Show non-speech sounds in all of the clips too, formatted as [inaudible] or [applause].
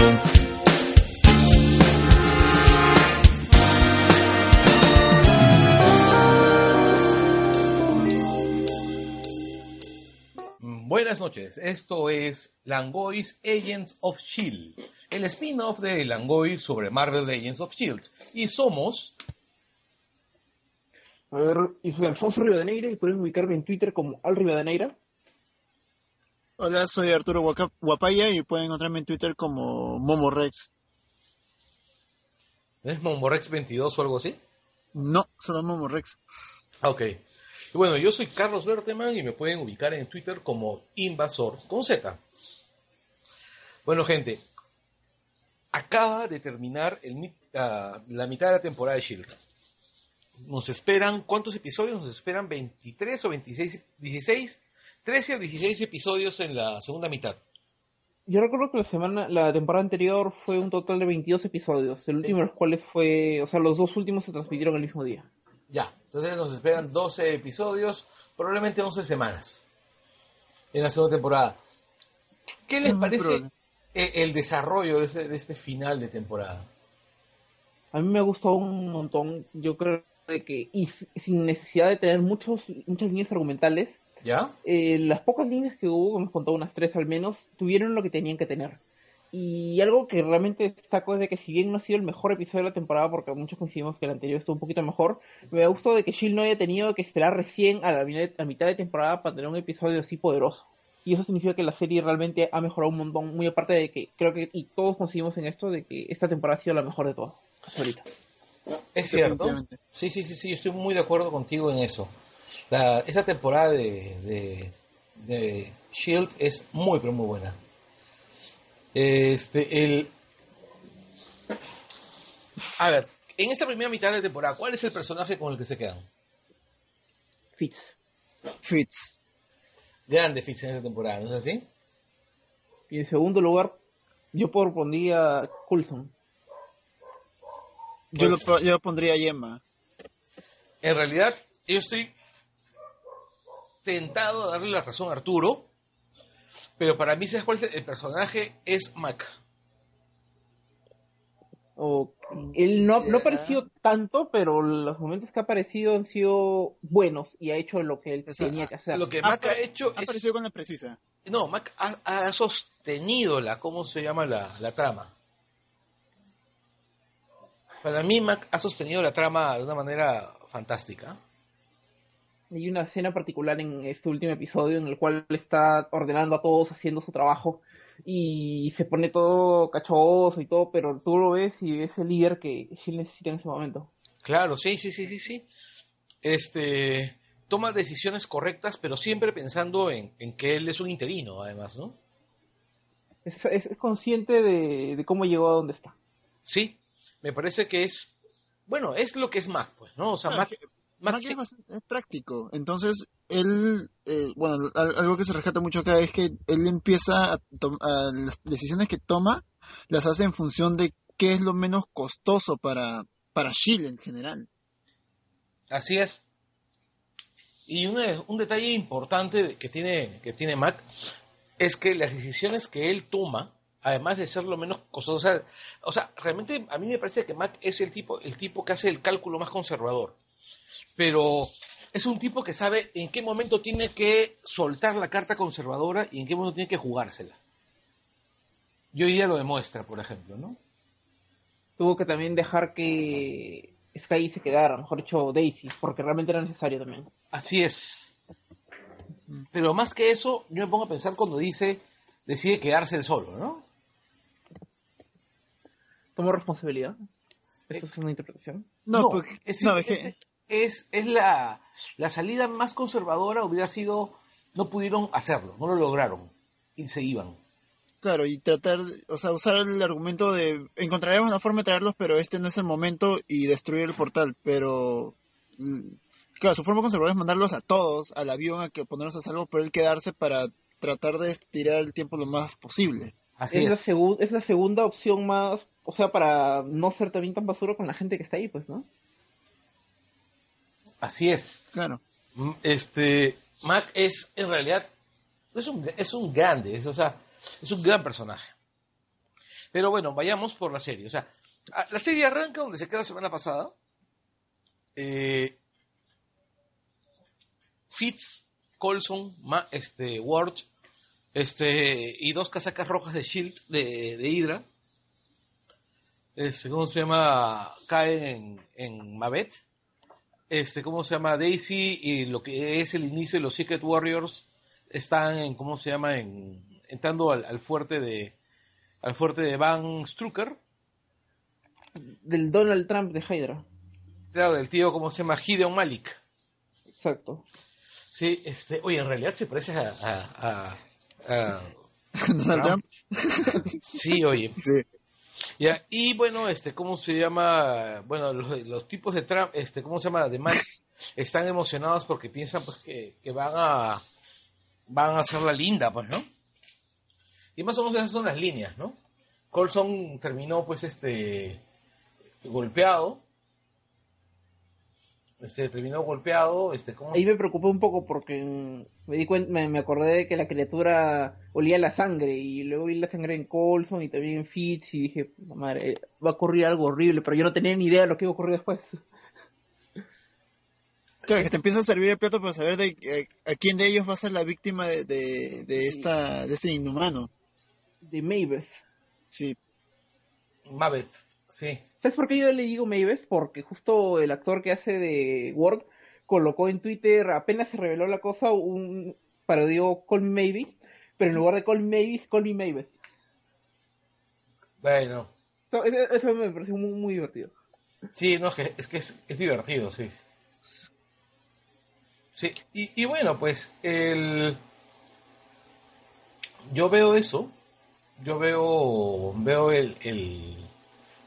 Thank Buenas noches, esto es Langoy's Agents of Shield, el spin-off de Langoy sobre Marvel Agents of Shield. Y somos. A ver, y soy Alfonso Rivadeneira y pueden ubicarme en Twitter como Al Rivadeneira. Hola, soy Arturo Guapaya y pueden encontrarme en Twitter como Momorex. ¿Es Momborex22 o algo así? No, solo Momorex. Ah, Ok. Y bueno, yo soy Carlos Berteman y me pueden ubicar en Twitter como Invasor con Z. Bueno, gente, acaba de terminar el ah, la mitad de la temporada de Shield. Nos esperan, ¿cuántos episodios? Nos esperan 23 o 26, 16, 13 o 16 episodios en la segunda mitad. Yo recuerdo que la semana, la temporada anterior fue un total de 22 episodios, el último de los cuales fue, o sea, los dos últimos se transmitieron el mismo día. Ya, entonces nos esperan 12 episodios, probablemente 11 semanas en la segunda temporada. ¿Qué les parece e- el desarrollo de este, de este final de temporada? A mí me gustó un montón, yo creo de que, y sin necesidad de tener muchos, muchas líneas argumentales, ¿Ya? eh, las pocas líneas que hubo, me contó unas tres al menos, tuvieron lo que tenían que tener. Y algo que realmente destaco es de que si bien no ha sido el mejor episodio de la temporada, porque muchos coincidimos que el anterior estuvo un poquito mejor, me gustó de que Shield no haya tenido que esperar recién a la a mitad de temporada para tener un episodio así poderoso. Y eso significa que la serie realmente ha mejorado un montón, muy aparte de que creo que, y todos coincidimos en esto, de que esta temporada ha sido la mejor de todas, hasta ahorita. Es cierto. Sí, sí, sí, sí, yo estoy muy de acuerdo contigo en eso. La, esa temporada de, de, de Shield es muy, pero muy buena. Este, el... A ver, en esta primera mitad de temporada, ¿cuál es el personaje con el que se quedan? Fitz. Fitz. Grande Fitz en esta temporada, ¿no es así? Y en segundo lugar, yo propondría Coulson. Yo lo, Pues- yo lo pondría Yema. En realidad, yo estoy tentado a darle la razón a Arturo, pero para mí, ¿sabes cuál es el el personaje? Es Mac. O, él no, no Ya. ha aparecido tanto, pero los momentos que ha aparecido han sido buenos y ha hecho lo que él O sea, tenía que hacer. Lo que Ha Mac ha hecho Ha es... aparecido con la precisa. No, Mac ha, ha sostenido la, ¿cómo se llama la, la trama? Para mí Mac ha sostenido la trama de una manera fantástica. Hay una escena particular en este último episodio en el cual está ordenando a todos haciendo su trabajo y se pone todo cachoso y todo, pero tú lo ves y es el líder que Shield necesita en ese momento. Claro, sí, sí, sí, sí, sí. Este, toma decisiones correctas, pero siempre pensando en, en que él es un interino, además, ¿no? Es, es- es consciente de, de cómo llegó a donde está. Sí, me parece que es, bueno, es lo que es Mac, pues, ¿no? O sea, Ah, Mac, Mac es, bastante- es práctico. Entonces, él, eh, bueno, al- algo que se rescata mucho acá es que él empieza a, a las decisiones que toma, las hace en función de qué es lo menos costoso para, para Shield en general. Así es. Y una- un detalle importante que tiene, que tiene Mac es que las decisiones que él toma, además de ser lo menos costoso, o sea, o sea, realmente a mí me parece que Mac es el tipo, el tipo que hace el cálculo más conservador. Pero es un tipo que sabe en qué momento tiene que soltar la carta conservadora y en qué momento tiene que jugársela. Y hoy día lo demuestra, por ejemplo, ¿no? Tuvo que también dejar que Sky se quedara, mejor dicho Daisy, porque realmente era necesario también. Así es. Pero más que eso, yo me pongo a pensar cuando dice, decide quedarse él solo, ¿no? Tomo responsabilidad. Eso es una interpretación. No, No, porque, es, no, es, es que- es, es la, la salida más conservadora hubiera sido, no pudieron hacerlo, no lo lograron, y se iban. claro, y tratar, de- o sea, usar el argumento de encontraremos una forma de traerlos, pero este no es el momento y destruir el portal, pero mm, claro, su forma conservadora es mandarlos a todos al avión a que ponerlos a salvo, pero él quedarse para tratar de estirar el tiempo lo más posible. Así es, La es. segu- es la segunda opción más, o sea, para no ser también tan basura con la gente que está ahí, pues, ¿no? Así es. Claro. Mm, Este, Mac es, en realidad, es un, es un grande, es, o sea, es un gran personaje. Pero bueno, vayamos por la serie. O sea, la serie arranca donde se queda la semana pasada. Eh, Fitz, Colson, Ma- este, Ward, este, y dos casacas rojas de Shield de, de Hydra. Este, ¿cómo se llama? Caen en, en Mavet este, ¿cómo se llama? Daisy y lo que es el inicio de los Secret Warriors están en, ¿cómo se llama? En, entrando al, al fuerte de al fuerte de Van Strucker, Del Donald Trump de Hydra. claro, del tío, ¿cómo se llama? Gideon Malik. Exacto. Sí, este, oye, en realidad se parece a, a- a- a- [laughs] Donald Trump. sí, oye, Sí. Ya, y bueno, este, ¿cómo se llama? Bueno, los, tipos de Trump, este, ¿cómo se llama? De están emocionados porque piensan pues que, van a van a hacer la linda, pues, ¿no? Y más o menos esas son las líneas, ¿no? Colson terminó pues este golpeado. Este terminó golpeado, este, ¿cómo Ahí se- me preocupé un poco porque me di cuenta, me, me acordé de que la criatura olía la sangre y luego vi la sangre en Colson y también en Fitz y dije, "Puta madre, va a ocurrir algo horrible, pero yo no tenía ni idea de lo que iba a ocurrir después. Claro, que te empieza a servir el plato para saber de eh, a quién de ellos va a ser la víctima de, de, de esta de este inhumano. De Mavis. Sí. Mavet, sí. ¿Sabes por qué yo le digo Mavis? Porque justo el actor que hace de Word colocó en Twitter, apenas se reveló la cosa, un parodió Call Me Maybe, pero en lugar de Call Me Maybe, Call Me Mavis. Bueno, So, eso, me pareció muy, muy divertido. Sí, no, es que es, que es, es divertido, sí. Sí, y, y bueno, pues el... yo veo eso, yo veo veo el,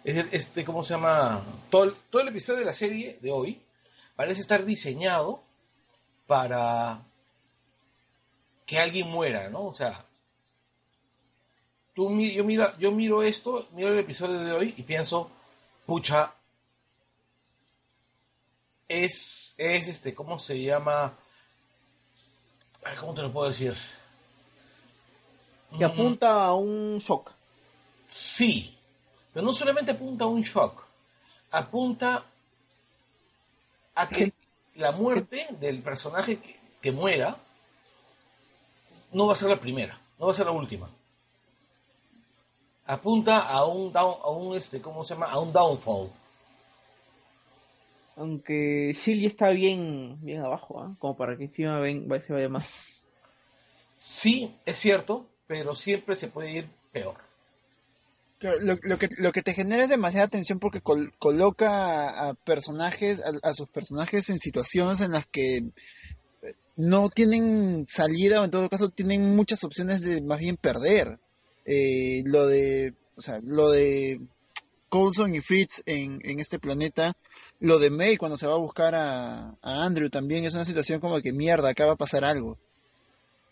este, ¿cómo se llama? Todo el, todo el episodio de la serie de hoy parece estar diseñado para que alguien muera, ¿no? O sea, tú, yo, mira, yo miro esto, miro el episodio de hoy y pienso, pucha, es, es este, ¿cómo se llama? Ay, ¿Cómo te lo puedo decir? Que apunta a un shock. Sí, pero no solamente apunta a un shock, apunta a que la muerte del personaje que, que muera no va a ser la primera, no va a ser la última. Apunta a un down, a un este, ¿cómo se llama? A un downfall. Aunque Silly está bien, bien abajo, ¿ah? como para que encima ven, se vaya más. Sí, es cierto, pero siempre se puede ir peor. Lo, lo que, lo que te genera es demasiada tensión porque col- coloca a, personajes, a, a sus personajes en situaciones en las que eh, no tienen salida o en todo caso tienen muchas opciones de más bien perder. Eh, lo de, o sea, lo de Coulson y Fitz en, en este planeta, lo de May cuando se va a buscar a, a Andrew también es una situación como que mierda, acá va a pasar algo.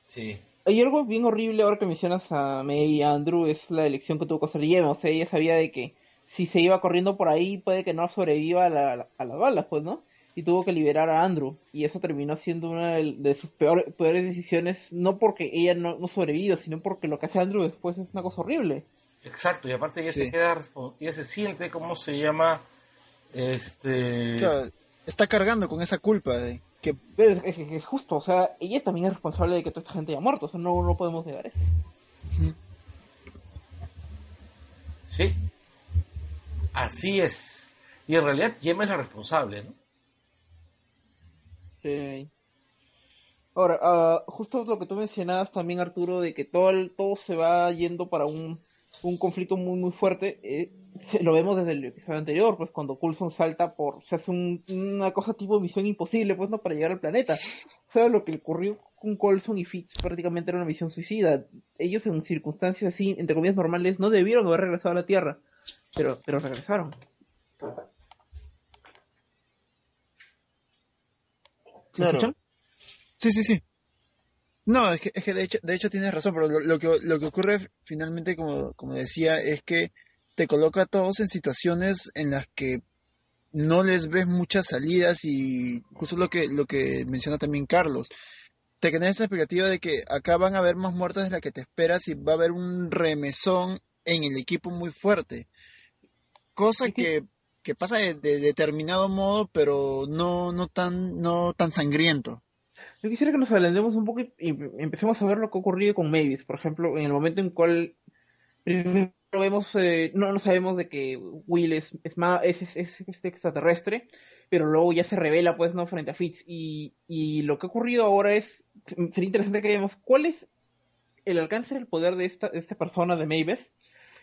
Sí. Hay algo bien horrible ahora que mencionas a May y a Andrew, es la elección que tuvo que hacer. O sea, ella sabía de que si se iba corriendo por ahí puede que no sobreviva a, la- a las balas, pues, ¿no? Y tuvo que liberar a Andrew. Y eso terminó siendo una de, de sus peor- peores decisiones, no porque ella no, no sobrevivió, sino porque lo que hace Andrew después es una cosa horrible. Exacto, y aparte ella Sí. se queda, respon- ella se siente, ¿cómo se llama? Este... Claro, está cargando con esa culpa de que Pero es, es- es justo, o sea, ella también es responsable de que toda esta gente haya muerto, o sea, no, no podemos negar eso. Sí. Así es. Y en realidad Yema es la responsable, ¿no? Sí. Ahora, ah, justo lo que tú mencionabas también, Arturo, de que todo, el- todo se va yendo para un, un conflicto muy, muy fuerte, eh, lo vemos desde el episodio anterior, pues cuando Coulson salta por, se hace un- una cosa tipo misión imposible, pues no, para llegar al planeta. O sea, lo que ocurrió con Coulson y Fitz prácticamente era una misión suicida. Ellos en circunstancias así, entre comillas normales, no debieron haber regresado a la Tierra, pero, pero regresaron. ¿Me Claro. escuchan? Sí, sí, sí. No, es que, es que de hecho, de hecho tienes razón, pero lo, lo que, lo que ocurre finalmente, como, como decía, es que te coloca a todos en situaciones en las que no les ves muchas salidas y justo lo que, lo que menciona también Carlos. Te genera esa expectativa de que acá van a haber más muertes de las que te esperas y va a haber un remesón en el equipo muy fuerte. Cosa que- que, que pasa de, de determinado modo, pero no, no tan, no tan sangriento. Yo quisiera que nos adelantemos un poco y, empecemos a ver lo que ha ocurrido con Mavis, por ejemplo, en el momento en cual primero vemos, eh, no, no sabemos de que Will es, es, es- es este extraterrestre, pero luego ya se revela pues no frente a Fitz. Y, y lo que ha ocurrido ahora es, sería interesante que veamos cuál es el alcance del poder de esta, de esta persona de Mavis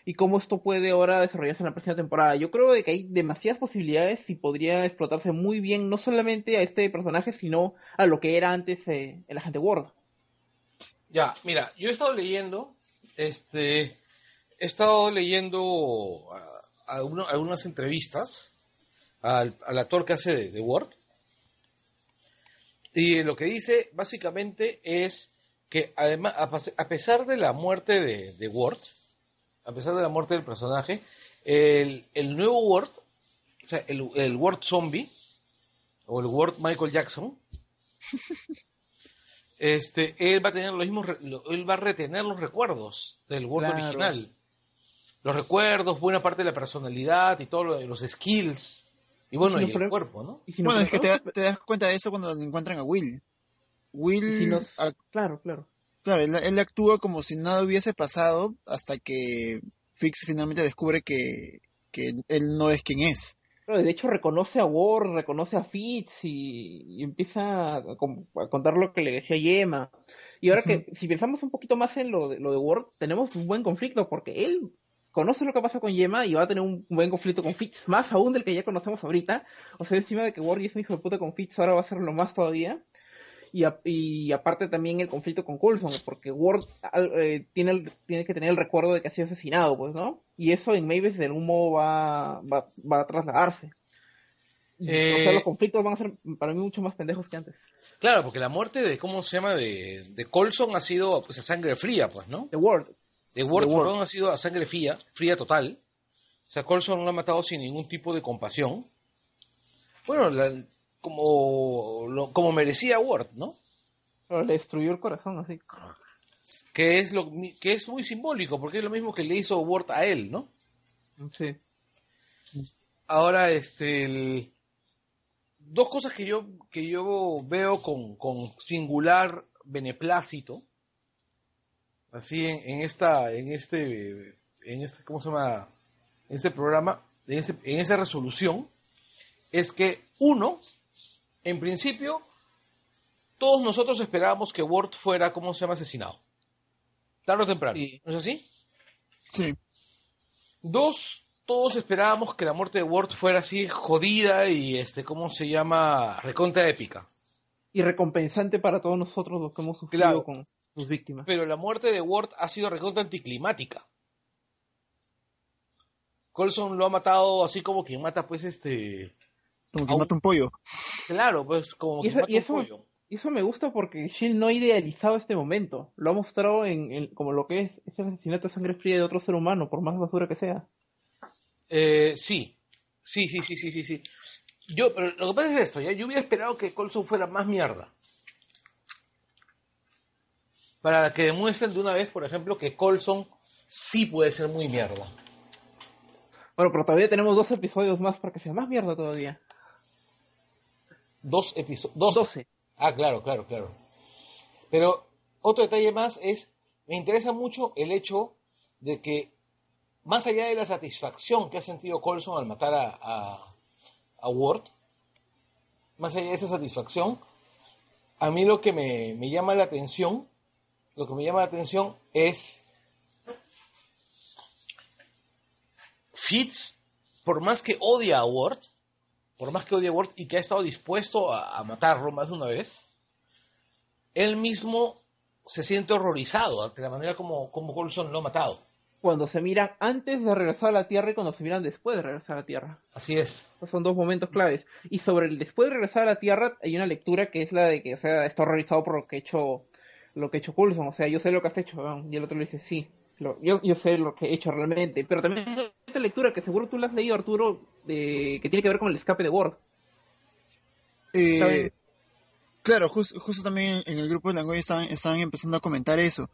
y cómo esto puede ahora desarrollarse en la próxima temporada. Yo creo que hay demasiadas posibilidades y podría explotarse muy bien no solamente a este personaje, sino a lo que era antes eh, el agente Ward. Ya, mira, yo he estado leyendo, este, he estado leyendo algunas entrevistas al, actor que hace de, de Word. Y lo que dice básicamente es que además, a, pesar de la muerte de, de Word, a pesar de la muerte del personaje, el, el nuevo Word, o sea, el, el Word zombie, o el Word Michael Jackson, [laughs] este, él va a tener los mismos, él va a retener los recuerdos del Word Claro. original. Los recuerdos, buena parte de la personalidad y todos los skills. Y bueno, si y nos el cuerpo, ¿no? Y si nos Bueno, es que te, te das cuenta de eso cuando encuentran a Will. Will, si Claro, claro. Claro, él, él actúa como si nada hubiese pasado hasta que Fix finalmente descubre que, que él no es quien es. Claro, de hecho reconoce a Ward, reconoce a Fitz y, y empieza a, con- a contar lo que le decía Yema. Y ahora que, si pensamos un poquito más en lo de, lo de Ward, tenemos un buen conflicto porque él conoce lo que pasa con Yema y va a tener un buen conflicto con Fitz, más aún del que ya conocemos ahorita. O sea, encima de que Ward es un hijo de puta con Fitz, ahora va a serlo más todavía. Y, a- y aparte también el conflicto con Coulson, porque Ward eh, tiene, el- tiene que tener el recuerdo de que ha sido asesinado, pues, ¿no? Y eso en Mavis de algún modo va, va, va a trasladarse. Eh, O sea, los conflictos van a ser para mí mucho más pendejos que antes. Claro, porque la muerte de, ¿cómo se llama? De, de Colson ha sido pues, a sangre fría, pues, ¿no? De Ward, De Ward. perdón, ha sido a sangre fría, fría total. O sea, Colson lo ha matado sin ningún tipo de compasión. Bueno, la- como, lo- como merecía Ward, ¿no? Pero le destruyó el corazón, así. Que es, lo, que es muy simbólico, porque es lo mismo que le hizo Ward a él, ¿no? Sí. Ahora, este, el- dos cosas que yo, que yo veo con, con singular beneplácito, así en, en esta, en este, en este, ¿cómo se llama? En este programa, en, ese- en esa resolución, es que uno, en principio, todos nosotros esperábamos que Ward fuera, ¿cómo se llama? Asesinado. Tarde o temprano. Sí. ¿No es así? Sí, Dos, todos esperábamos que la muerte de Ward fuera así jodida y este, ¿cómo se llama? Recontra épica. Y recompensante para todos nosotros los que hemos sufrido Claro. con sus víctimas. Pero la muerte de Ward ha sido recontra anticlimática. Colson lo ha matado así como quien mata, pues, este. Como que Aún- mata un pollo. Claro, pues, como Y quien eso- mata un eso- pollo. Y eso me gusta porque Shield no ha idealizado este momento. Lo ha mostrado en, en- como lo que es ese asesinato de sangre fría de otro ser humano, por más basura que sea. Eh, sí, sí, sí, sí, sí, sí, sí. Yo, pero lo que pasa es esto, ¿ya? Yo hubiera esperado que Colson fuera más mierda. Para que demuestren de una vez, por ejemplo, que Colson sí puede ser muy mierda. Bueno, pero todavía tenemos dos episodios más para que sea más mierda todavía. Dos episodios. Dos. 12. Ah, claro, claro, claro. Pero otro detalle más es, me interesa mucho el hecho de que, más allá de la satisfacción que ha sentido Colson al matar a, a, a Ward, más allá de esa satisfacción, a mí lo que me, me llama la atención, lo que me llama la atención es Fitz, por más que odia a Ward, por más que odia a Ward y que ha estado dispuesto a, a matarlo más de una vez, él mismo se siente horrorizado ante la manera como, como Coulson lo ha matado. Cuando se miran antes de regresar a la Tierra y cuando se miran después de regresar a la Tierra. Así es. Esos son dos momentos claves. Y sobre el después de regresar a la Tierra hay una lectura que es la de que, o sea, está horrorizado por lo que ha hecho, lo que ha hecho Coulson. O sea, yo sé lo que has hecho. Y el otro le dice, sí, lo- yo, yo sé lo que he hecho realmente. Pero también hay esta lectura que seguro tú la has leído, Arturo, de, que tiene que ver con el escape de Ward. Eh, claro, jus- justo también en el grupo de Langoy estaban, estaban empezando a comentar eso,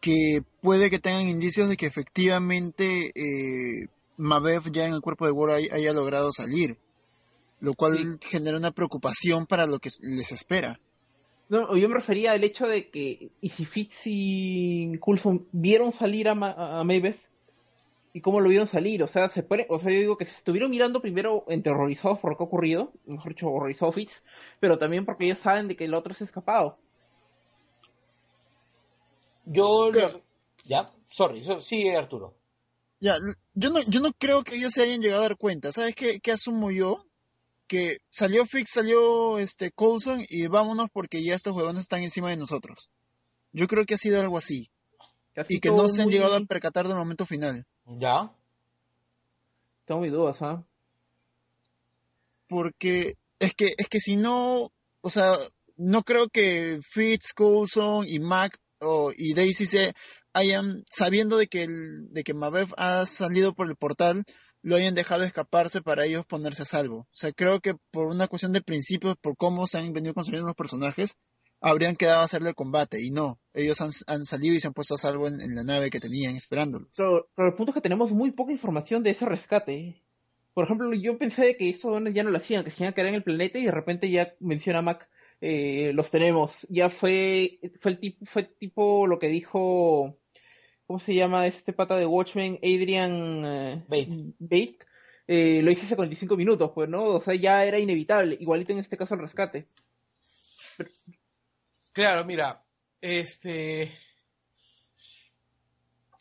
que puede que tengan indicios de que efectivamente eh, Mabev ya en el cuerpo de hay- haya logrado salir, lo cual genera una preocupación para lo que les espera. No, yo me refería al hecho de que, y si Fitz y Coulson vieron salir a, Ma a Maybeth, y cómo lo vieron salir, o sea, se puede, o sea, yo digo que se estuvieron mirando primero enterrorizados por lo que ha ocurrido, mejor dicho, horrorizado Fitz, pero también porque ellos saben de que el otro se ha escapado. Yo... Claro. Ya, sorry, so- sigue Arturo. Ya, yo no, yo no creo que ellos se hayan llegado a dar cuenta. ¿Sabes qué, qué asumo yo? Que salió Fix, salió este Coulson y vámonos porque ya estos huevones están encima de nosotros. Yo creo que ha sido algo así. Casi Y que no se han muy- llegado a percatar del momento final. Ya. Tengo mis dudas, ¿ah? Porque es que, es que si no, o sea, no creo que Fitz, Coulson y Mac o- y Daisy se hayan, sabiendo de que, el, de que Mabev ha salido por el portal, lo hayan dejado escaparse para ellos ponerse a salvo. O sea, creo que por una cuestión de principios, por cómo se han venido construyendo los personajes, habrían quedado a hacerle el combate. Y no, ellos han, han salido y se han puesto a salvo en, la nave que tenían esperándolos. Pero, el punto es que tenemos muy poca información de ese rescate. Por ejemplo, yo pensé que estos dones ya no lo hacían, que se iban a en el planeta y de repente ya menciona Mac, eh, los tenemos. Ya fue, fue el tipo, fue tipo lo que dijo, ¿cómo se llama este pata de Watchmen? Adrian eh, Bate. Bate. Eh, lo hice hace 45 minutos, pues, ¿no? O sea, ya era inevitable. Igualito en este caso el rescate. Claro, mira, este.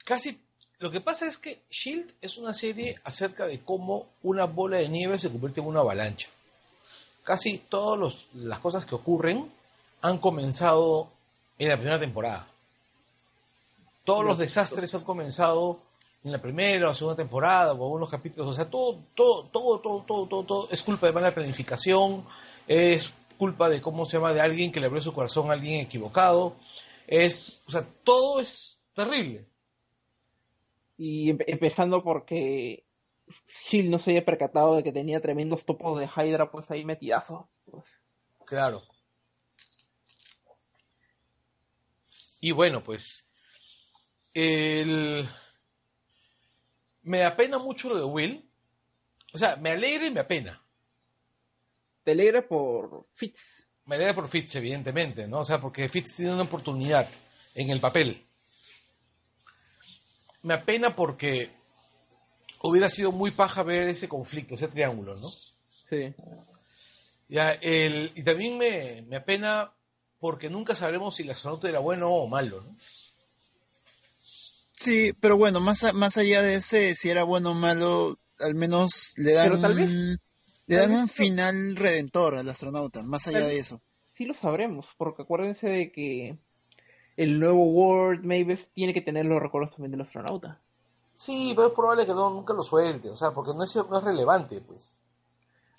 Casi. Lo que pasa es que Shield es una serie acerca de cómo una bola de nieve se convierte en una avalancha. Casi todas las cosas que ocurren han comenzado en la primera temporada. Todos los desastres han comenzado en la primera o segunda temporada o algunos capítulos. O sea, todo, todo, todo, todo, todo, todo, todo es culpa de mala planificación, es culpa de cómo se llama de alguien que le abrió su corazón a alguien equivocado. Es, o sea, todo es terrible. Y empe- empezando porque Shield no se había percatado de que tenía tremendos topos de Hydra pues ahí metidazos. Pues, Claro. Y bueno, pues el me apena mucho lo de Will. O sea, me alegra y me apena. te alegra por Fitz. Me alegra por Fitz, evidentemente, ¿no? O sea, porque Fitz tiene una oportunidad en el papel. Me apena porque hubiera sido muy paja ver ese conflicto, ese triángulo, ¿no? Sí. Ya, el, y también me, me apena porque nunca sabremos si el astronauta era bueno o malo, ¿no? Sí, pero bueno, más, a- más allá de ese, si era bueno o malo, al menos le dan, Pero tal vez- un- le tal dan vez un final redentor al astronauta, más allá de eso. Sí lo sabremos, porque acuérdense de que el nuevo World Mavis tiene que tener los recuerdos también del astronauta. Sí, pero es probable que no, nunca lo suelte, o sea, porque no es, no es relevante, pues.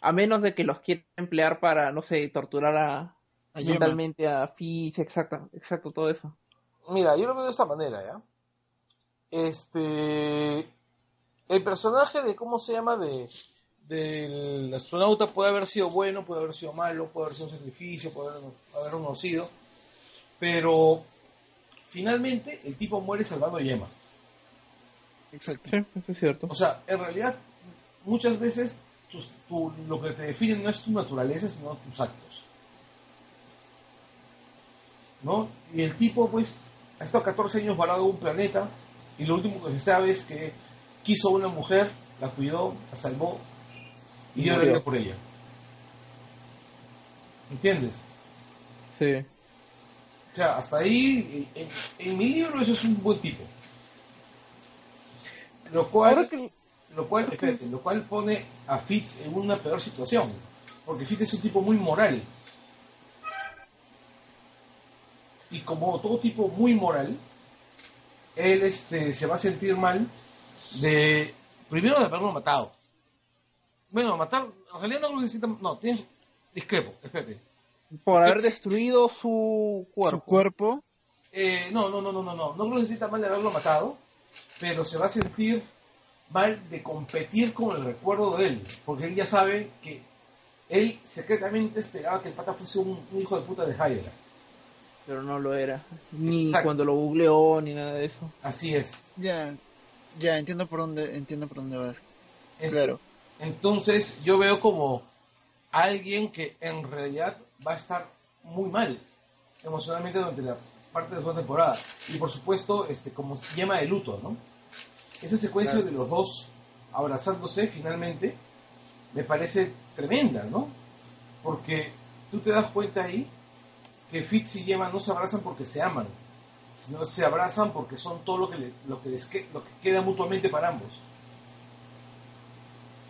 A menos de que los quiera emplear para, no sé, torturar a, mentalmente a Fitz, exacto, exacto, todo eso. Mira, yo lo veo de esta manera, ¿ya? Este. El personaje de, ¿cómo se llama? De, del astronauta puede haber sido bueno, puede haber sido malo, puede haber sido un sacrificio, puede haber, haber conocido. Pero finalmente el tipo muere salvando a Yema. Exacto. Sí, eso es cierto. O sea, en realidad, muchas veces tu- lo que te define no es tu naturaleza, sino tus actos. ¿No? Y el tipo, pues, ha estado 14 años varado en un planeta y lo último que se sabe es que quiso a una mujer, la cuidó, la salvó y dio la vida por ella. ¿Entiendes? Sí. O sea, hasta ahí, en, en mi libro eso es un buen tipo. Lo cual, que... lo cual, espérate, lo cual pone a Fitz en una peor situación. Porque Fitz es un tipo muy moral. Y como todo tipo muy moral, él este, se va a sentir mal de, primero de haberlo matado. Bueno, matar, en realidad no lo necesita, no, tienes, discrepo, espérate. Por haber destruido su cuerpo. Su cuerpo. Eh, no, no, no, no, no, no, no lo necesita mal de haberlo matado, pero se va a sentir mal de competir con el recuerdo de él, porque él ya sabe que él secretamente esperaba que el pata fuese un, un hijo de puta de Hydra. Pero no lo era. Ni Exacto. cuando lo googleó, ni nada de eso. Así es. Ya, ya entiendo por dónde, entiendo por dónde vas. En- Claro. Entonces yo veo como alguien que en realidad va a estar muy mal emocionalmente durante la parte de la segunda temporada. Y por supuesto, este, como llama de luto, ¿no? Esa secuencia de los dos abrazándose finalmente me parece tremenda, ¿no? Porque tú te das cuenta ahí que Fitz y Yema no se abrazan porque se aman, sino se abrazan porque son todo lo que, le- lo que, les que- lo que queda mutuamente para ambos.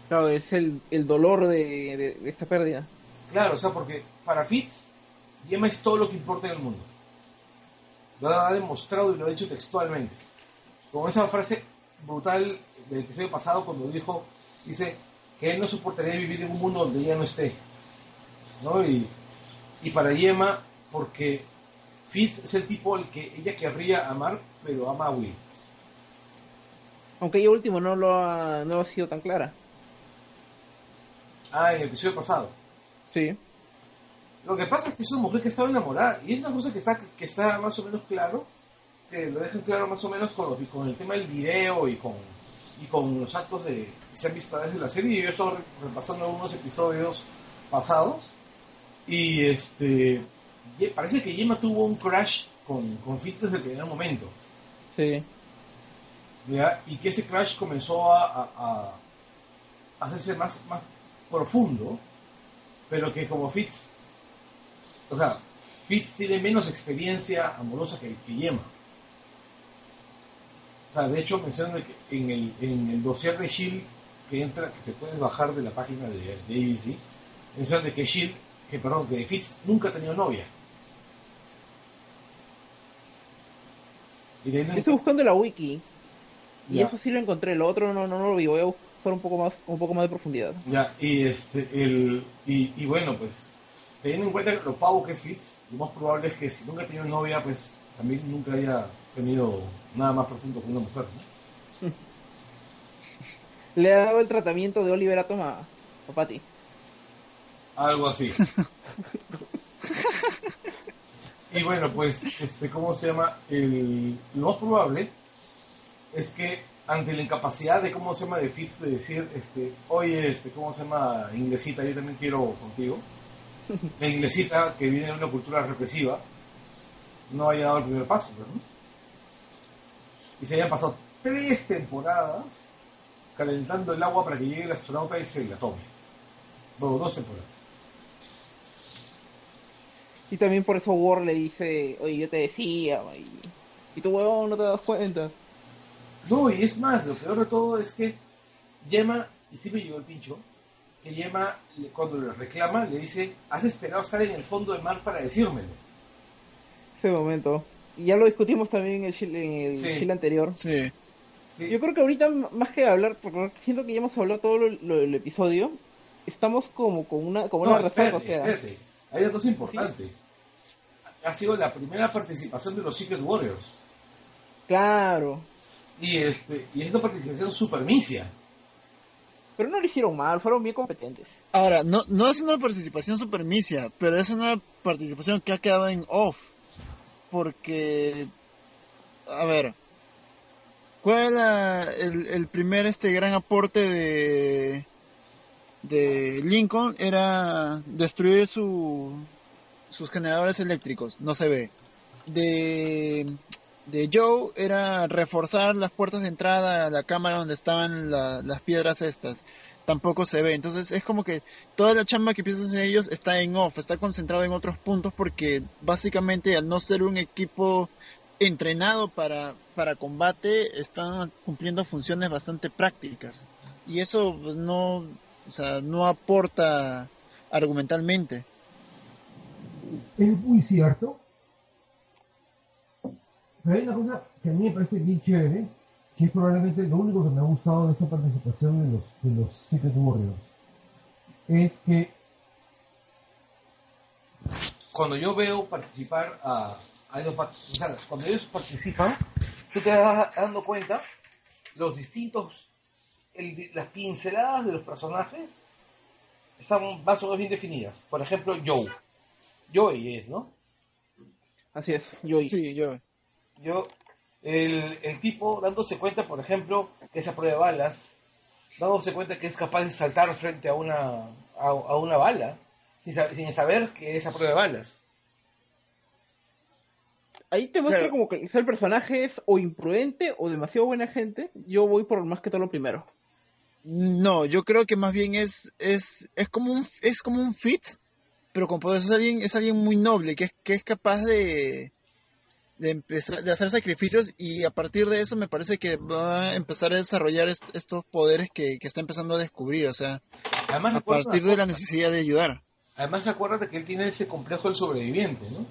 Claro, es el, el dolor de, de- de esta pérdida. Claro, o sea, porque para Fitz, Yema es todo lo que importa en el mundo. Lo ha demostrado y lo ha dicho textualmente. Con esa frase brutal del episodio pasado cuando dijo, dice, que él no soportaría vivir en un mundo donde ella no esté. ¿No? Y, y para Yema, porque Fitz es el tipo al que ella querría amar, pero ama a Will. Aunque ella último no lo ha, no ha sido tan clara. Ah, en el episodio pasado. Sí. Lo que pasa es que es una mujer que estaba enamorada y es una cosa que está, que está más o menos claro, que lo dejan claro más o menos con, con el tema del video y con, y con los actos de, que se han visto a través de la serie. Y yo re- repasando algunos episodios pasados y este parece que Gemma tuvo un crash con, con Fitz desde el primer momento. Sí. ¿ya? y que ese crash comenzó a, a- a hacerse más, más profundo, pero que como Fitz, o sea, Fitz tiene menos experiencia amorosa que, que Yema. O sea, de hecho mencionan en el, en el dossier de Shield que entra, que te puedes bajar de la página de, de ABC, mencionan de que Shield, que perdón, que Fitz nunca ha tenido novia. Y teniendo en Yo estoy buscando la wiki. Y Ya. eso sí lo encontré. Lo otro no, no, no lo vi. Voy a buscar un poco más, un poco más de profundidad. Ya, y este, el, y, y bueno, pues, teniendo en cuenta lo pavo que es Fitz, lo más probable es que si nunca ha tenido novia, pues, también nunca haya tenido nada más profundo con una mujer, ¿no? [laughs] Le ha dado el tratamiento de Oliver Atom a, a Patty. Algo así. [laughs] y bueno, pues, este, ¿cómo se llama? El, lo más probable es que ante la incapacidad de, ¿cómo se llama? De Fitz de decir, este, oye, este, ¿cómo se llama? Inglesita, yo también quiero contigo. [laughs] La inglesita, que viene de una cultura represiva, no haya dado el primer paso, ¿no? Y se hayan pasado tres temporadas calentando el agua para que llegue el astronauta y se la tome. Bueno, dos temporadas. Y también por eso War le dice, oye, yo te decía, y, y tu huevón no te das cuenta. No, y es más, lo peor de todo es que Yema, y sí me llegó el pincho, que Yema, le- cuando le reclama, le dice, has esperado estar en el fondo del mar para decírmelo. Ese momento. Y ya lo discutimos también en el Chile, en el Sí. Chile anterior. Sí. Sí, Yo creo que ahorita, más que hablar, porque siento que ya hemos hablado todo lo, lo del episodio, estamos como con una, como no, una o sea. espérate. Hay una cosa importante. Ha sido la primera participación de los Secret Warriors. Claro. Y, este, y es una participación super misia. Pero no lo hicieron mal, fueron bien competentes. Ahora, no, no es una participación supermisia, pero es una participación que ha quedado en off. Porque, a ver, ¿cuál era el, el primer este gran aporte de, de Lincoln? Era destruir su, sus generadores eléctricos, no se ve. De, de Joe era reforzar las puertas de entrada a la cámara donde estaban la- las piedras estas. Tampoco se ve. Entonces es como que toda la chamba que a hacer ellos está en off, está concentrado en otros puntos porque básicamente al no ser un equipo entrenado para, para combate, están cumpliendo funciones bastante prácticas. Y eso pues, no, o sea, no aporta argumentalmente. Es muy cierto. Pero hay una cosa que a mí me parece bien chévere, que es probablemente lo único que me ha gustado de esta participación de los, de los Secret Warriors. Es que Cuando yo veo participar a, cuando ellos participan, tú te vas dando cuenta los distintos, el- las pinceladas de los personajes están más o menos bien definidas. Por ejemplo, Joe. Joey es, ¿no? Así es, yo Sí, yo. Yo, el, el tipo dándose cuenta, por ejemplo, que es a prueba de balas, dándose cuenta que es capaz de saltar frente a una, a, a una bala, sin, sin saber que es a prueba de balas. Ahí te muestra Claro. como que quizá el personaje es o imprudente o demasiado buena gente. Yo voy por más que todo lo primero. No, yo creo que más bien es, es, es como un, es como un fit, pero con poder es alguien, es alguien muy noble, que es, que es capaz de, de empezar, de hacer sacrificios y a partir de eso me parece que va a empezar a desarrollar est- estos poderes que, que está empezando a descubrir, o sea, Además, a partir de la necesidad de ayudar. Además, acuérdate que él tiene ese complejo del sobreviviente, ¿no?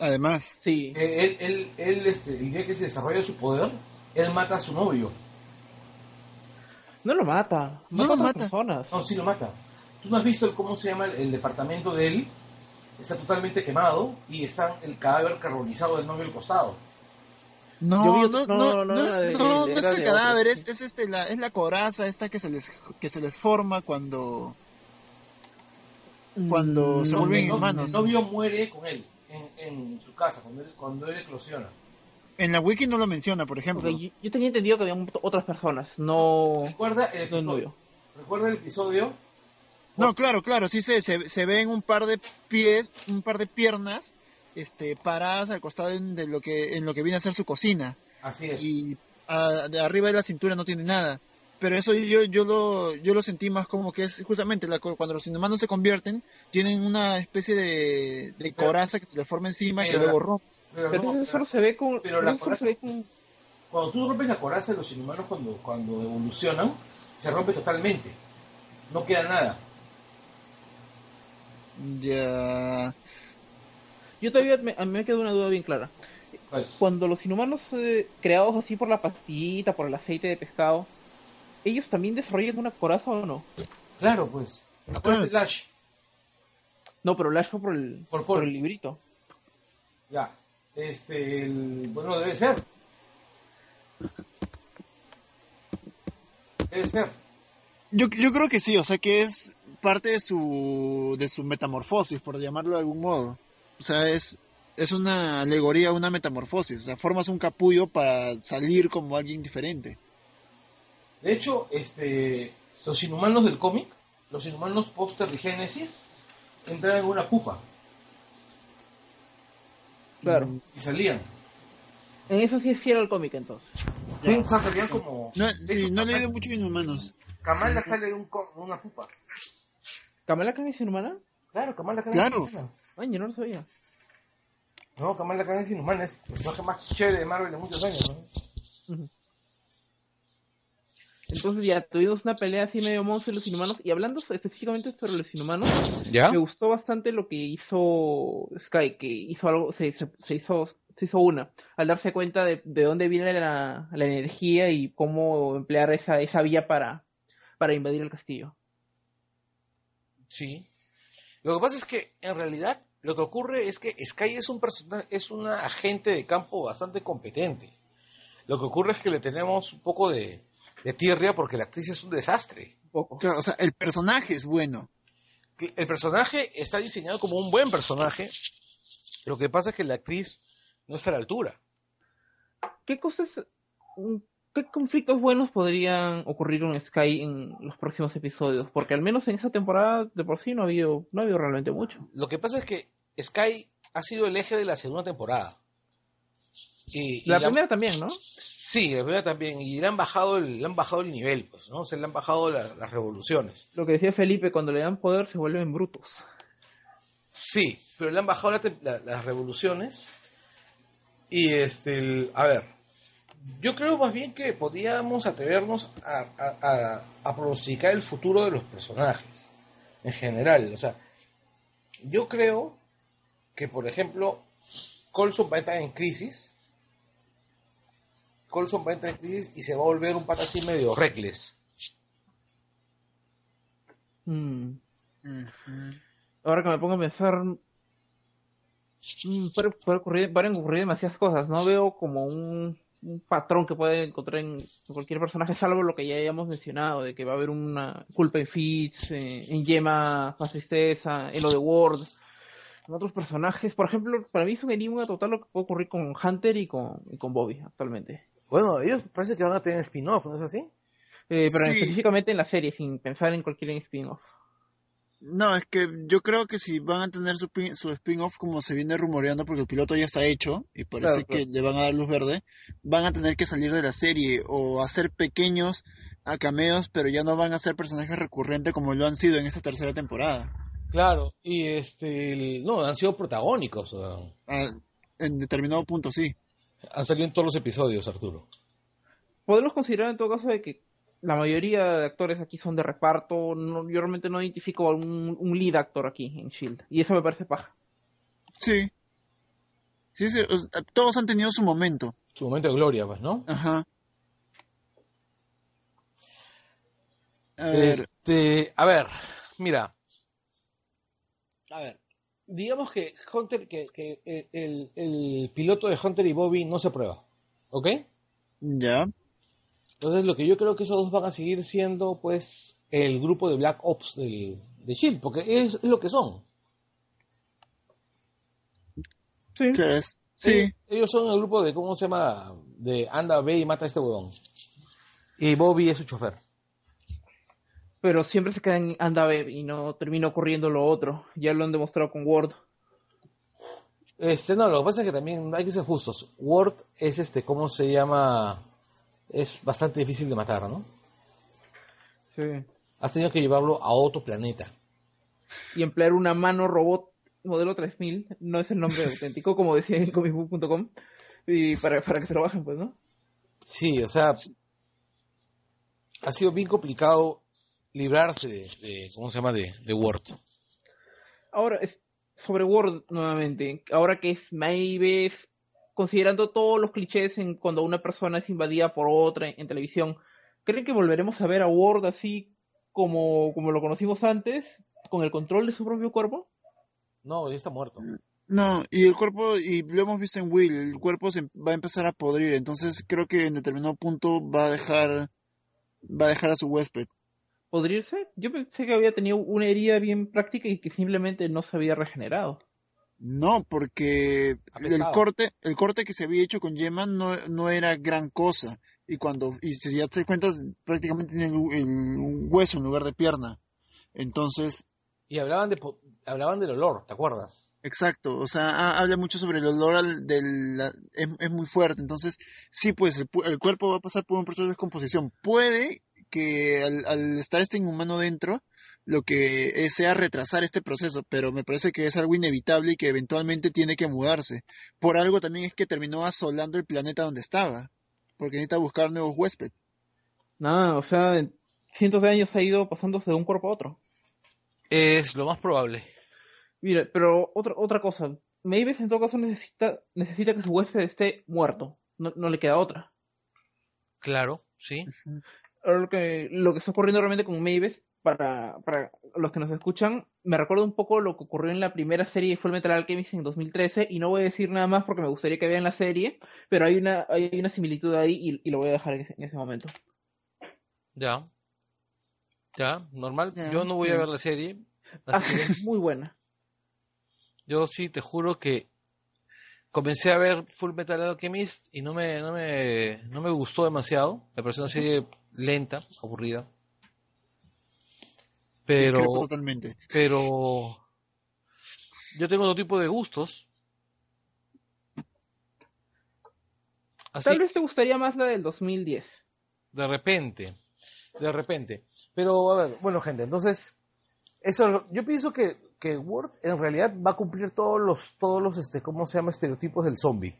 Además, Sí. Que Él, él, él este, el día que se desarrolla su poder, él mata a su novio. No lo mata. No Mata lo mata. personas. No, sí lo mata. ¿Tú no has visto el, cómo se llama el, el departamento de él? Está totalmente quemado y está el cadáver carbonizado del novio al costado. no, no, no, no, no, no, no, es, no, es el cadáver, otro. es, es este, la, es la coraza esta que se les, que se les forma cuando, cuando se Mm, vuelven el, no- humanos. el novio muere con él en, en su casa cuando él, cuando él eclosiona. En la wiki no lo menciona, por ejemplo. Yo, yo tenía entendido que había otras personas, no, ¿Recuerda el episodio? ¿Recuerda el episodio? No, claro, claro, sí se, se, se ven un par de pies, un par de piernas, este, paradas al costado en, de lo que, en lo que viene a ser su cocina. Así es. Y a- de arriba de la cintura no tiene nada. Pero eso yo, yo lo, yo lo sentí más como que es justamente la, co- cuando los inhumanos se convierten, tienen una especie de, de coraza que se les forma encima que pero luego rompe. Pero Pero no, eso solo se ve con... pero la coraza- ve con- cuando tú rompes la coraza de los inhumanos cuando, cuando evolucionan, se rompe totalmente. No queda nada. Ya. Yo todavía me, a mí me queda una duda bien clara. ¿Cuál? Cuando los inhumanos eh, creados así por la pastillita, por el aceite de pescado, ¿ellos también desarrollan una coraza o no? Claro, pues. Acuérdate, Lash. No, pero la fue por el, Por- por, por- el librito. Ya. Este, el, bueno, debe ser. Debe ser. Yo, yo creo que sí, o sea que es parte de su, de su metamorfosis, por llamarlo de algún modo. O sea, es, es una alegoría, una metamorfosis. O sea, formas un capullo para salir como alguien diferente. De hecho, este, los inhumanos del cómic, los inhumanos póster de Génesis, entraban en una pupa Claro. y salían. En eso sí es fiel al cómic entonces. Sí, o sea, salían como... No, sí, no he leído mucho de Inhumanos. Kamala sale de un una pupa. ¿Kamala Khan es inhumana? Claro, Kamala Khan Claro. es inhumana. Ay, yo no lo sabía. No, Kamala Khan es inhumana, es el personaje más chévere de Marvel de muchos años. Entonces ya tuvimos una pelea así medio monstruo de los inhumanos. Y hablando específicamente sobre los inhumanos, ¿Ya? me gustó bastante lo que hizo Sky, que hizo algo, se, se, se hizo, se hizo una, al darse cuenta de, de dónde viene la, la energía y cómo emplear esa, esa vía para, para invadir el castillo. Sí. Lo que pasa es que, en realidad, lo que ocurre es que Sky es un personaje, es una agente de campo bastante competente. Lo que ocurre es que le tenemos un poco de, de tirria porque la actriz es un desastre. Claro, o sea, el personaje es bueno. El personaje está diseñado como un buen personaje. Lo que pasa es que la actriz no está a la altura. ¿Qué cosas, mm, qué conflictos buenos podrían ocurrir en Sky en los próximos episodios? Porque al menos en esta temporada de por sí no ha habido, no ha habido realmente mucho. Lo que pasa es que Sky ha sido el eje de la segunda temporada. Y, y La la- primera también, ¿no? Sí, la primera también. Y le han bajado el, le han bajado el nivel, pues, ¿no? Se le han bajado la- las revoluciones. Lo que decía Felipe, cuando le dan poder se vuelven brutos. Sí, pero le han bajado la las revoluciones. Y este, el- a ver, yo creo más bien que podíamos atrevernos a, a, a- a pronosticar el futuro de los personajes en general. O sea, yo creo que, por ejemplo, Colson va a entrar en crisis. Colson va a entrar en crisis y se va a volver un pata así medio reckless. Mm. Ahora que me pongo a pensar, mm, puede, puede ocurrir, pueden ocurrir demasiadas cosas. No veo como un, un patrón que puede encontrar en cualquier personaje, salvo lo que ya hayamos mencionado, de que va a haber una culpa en Fitz, eh, en Yema, más tristeza, en lo de Ward. En otros personajes, por ejemplo, para mí es un enigma total lo que puede ocurrir con Hunter y con, y con Bobby actualmente. Bueno, ellos parece que van a tener spin-off, ¿no es así? Eh, pero Sí. específicamente en la serie, sin pensar en cualquier spin-off. No, es que yo creo que si van a tener su, su spin-off como se viene rumoreando porque el piloto ya está hecho y parece Claro, que le van a dar luz verde, van a tener que salir de la serie o hacer pequeños a cameos, pero ya no van a ser personajes recurrentes como lo han sido en esta tercera temporada. Claro, y este, no, han sido protagónicos, o sea, Ah, en determinado punto sí. Han salido en todos los episodios, Arturo. podemos considerar en todo caso de que la mayoría de actores aquí son de reparto. No, yo realmente no identifico a un, un lead actor aquí en Shield. Y eso me parece paja. Sí. Sí, sí, o sea, todos han tenido su momento. Su momento de gloria, pues, ¿no? Ajá. A ver, Este, a ver, mira. A ver, digamos que Hunter, que, que eh, el, el piloto de Hunter y Bobby no se prueba, ¿ok? ya. Entonces lo que yo creo que esos dos van a seguir siendo, pues, el grupo de Black Ops del- de Shield, porque es, es lo que son. Sí. ¿Qué es? Sí. Ellos, ellos son el grupo de, ¿cómo se llama? De anda, ve y mata a este huevón. Y Bobby es su chofer. Pero siempre se quedan en anda a ver y no termina ocurriendo lo otro. Ya lo han demostrado con Ward. Este, no, lo que pasa es que también hay que ser justos. Ward es este, ¿cómo se llama? Es bastante difícil de matar, ¿no? Sí. Has tenido que llevarlo a otro planeta. Y emplear una mano robot modelo 3000 no es el nombre [laughs] auténtico, como decía en comicbook.com. Y para, para que se lo bajen, pues, ¿no? Sí, o sea, ha sido bien complicado librarse de, de- ¿cómo se llama? De, de Ward. Ahora, es sobre Word nuevamente. Ahora que es Maeve, considerando todos los clichés en cuando una persona es invadida por otra en, en televisión, ¿creen que volveremos a ver a Ward así como, como lo conocimos antes, con el control de su propio cuerpo? No, ya está muerto. No, y el cuerpo, y lo hemos visto en Will, el cuerpo se va a empezar a podrir, entonces creo que en determinado punto va a dejar, va a dejar a su huésped. ¿Podría irse? Yo pensé que había tenido una herida bien práctica y que simplemente no se había regenerado. No, porque el corte, el corte que se había hecho con Yema no, no era gran cosa. Y cuando, y si ya te cuentas, prácticamente tiene el, el hueso en lugar de pierna. Entonces, Y hablaban de po- hablaban del olor, ¿te acuerdas? exacto, o sea, ha- habla mucho sobre el olor al- del, la- es, es muy fuerte. Entonces, sí, pues el, el cuerpo va a pasar por un proceso de descomposición. Puede que al, al estar este inhumano dentro, lo que es- sea retrasar este proceso, pero me parece que es algo inevitable y que eventualmente tiene que mudarse. Por algo también es que terminó asolando el planeta donde estaba, porque necesita buscar nuevos huéspedes. Nada, o sea, en cientos de años ha ido pasándose de un cuerpo a otro. Es lo más probable. Mira, pero otra, otra cosa. Mavis en todo caso necesita, necesita que su huésped esté muerto. No, no le queda otra. Claro, sí. Lo que, lo que está ocurriendo realmente con Mavis, para, para los que nos escuchan, me recuerda un poco lo que ocurrió en la primera serie de Full Metal Alchemist en 2013, y no voy a decir nada más porque me gustaría que vean la serie, pero hay una, hay una similitud ahí y, y lo voy a dejar en ese, en ese momento. Ya. Ya, normal. Ya, Yo no voy a ver la serie. Ah, Así que es [laughs] muy buena. yo sí te juro que comencé a ver Full Metal Alchemist y no me, no me, no me gustó demasiado. Me pareció una serie lenta, aburrida. Pero, Discrepo totalmente. pero yo tengo otro tipo de gustos. Así, Tal vez te gustaría más la del 2010. de repente, de repente. Pero, a ver, bueno, gente, entonces, eso, yo pienso que, que Word en realidad va a cumplir todos los, todos los, este, ¿cómo se llama? Estereotipos del zombie.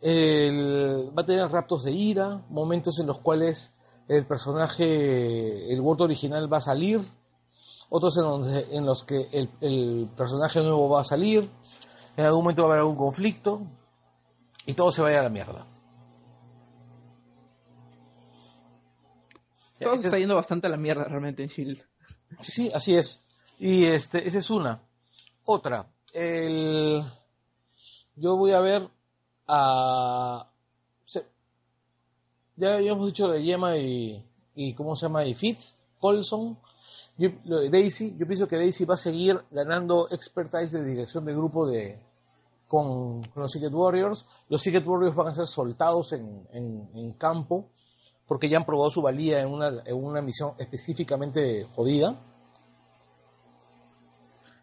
El- va a tener raptos de ira, momentos en los cuales el personaje, el Word original va a salir, otros en, donde- en los que el, el personaje nuevo va a salir, en algún momento va a haber algún conflicto, y todo se va a la mierda. Todo se está es- yendo bastante a la mierda realmente en Shield. Sí, así es. Y este, esa es una. Otra, el... yo voy a ver a... Ya habíamos dicho de Yema y, y ¿cómo se llama? Y Fitz, Colson, yo, Daisy. Yo pienso que Daisy va a seguir ganando expertise de dirección de grupo de con, con los Secret Warriors. Los Secret Warriors van a ser soltados en, en- en campo porque ya han probado su valía en una, en una misión específicamente jodida.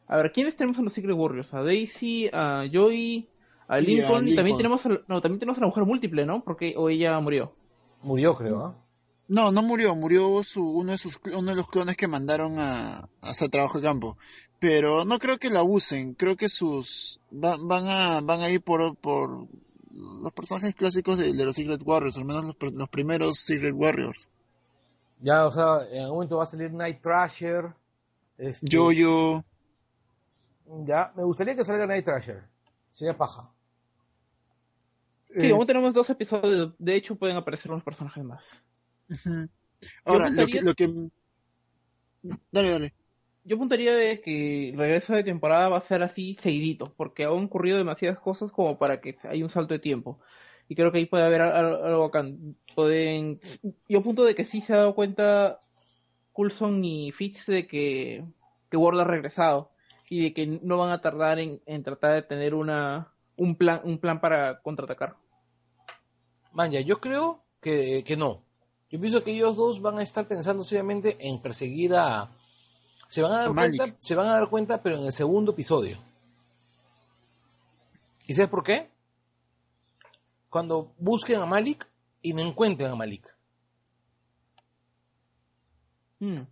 A ver, ¿quiénes tenemos en los Secret Warriors? A Daisy, a Joy, a Y a Lincoln, y también Lincoln. tenemos a, no, también tenemos a la mujer múltiple, ¿no? Porque o ella murió. Murió, creo, ¿ah? No, no murió, murió su, uno, de sus, uno de los clones que mandaron a, a hacer trabajo de campo. Pero no creo que la usen, creo que sus va- van a van a ir por, por los personajes clásicos de, de los Secret Warriors, al menos los, pr- los primeros Secret Warriors. Ya, o sea, en algún momento va a salir Night Thrasher. este, Yo-Yo, Ya, me gustaría que salga Night Thrasher. Sería paja. Sí, Es- aún tenemos dos episodios. De hecho, pueden aparecer unos personajes más. Ahora, lo que, lo que... Dale, dale. Yo apuntaría de que el regreso de temporada va a ser así seguidito, porque han ocurrido demasiadas cosas como para que haya un salto de tiempo. Y creo que ahí puede haber al- al- algo acá. Pueden... Yo apunto de que sí se ha dado cuenta Coulson y Fitch de que, que Ward ha regresado y de que no van a tardar en, en tratar de tener una un plan un plan para contraatacar. Man, ya, yo creo que, que no. Yo pienso que ellos dos van a estar pensando seriamente en perseguir a... Se van a dar cuenta, se van a dar cuenta, pero en el segundo episodio. ¿Y sabes por qué? Cuando busquen a Malik y no encuentren a Malik. Hmm.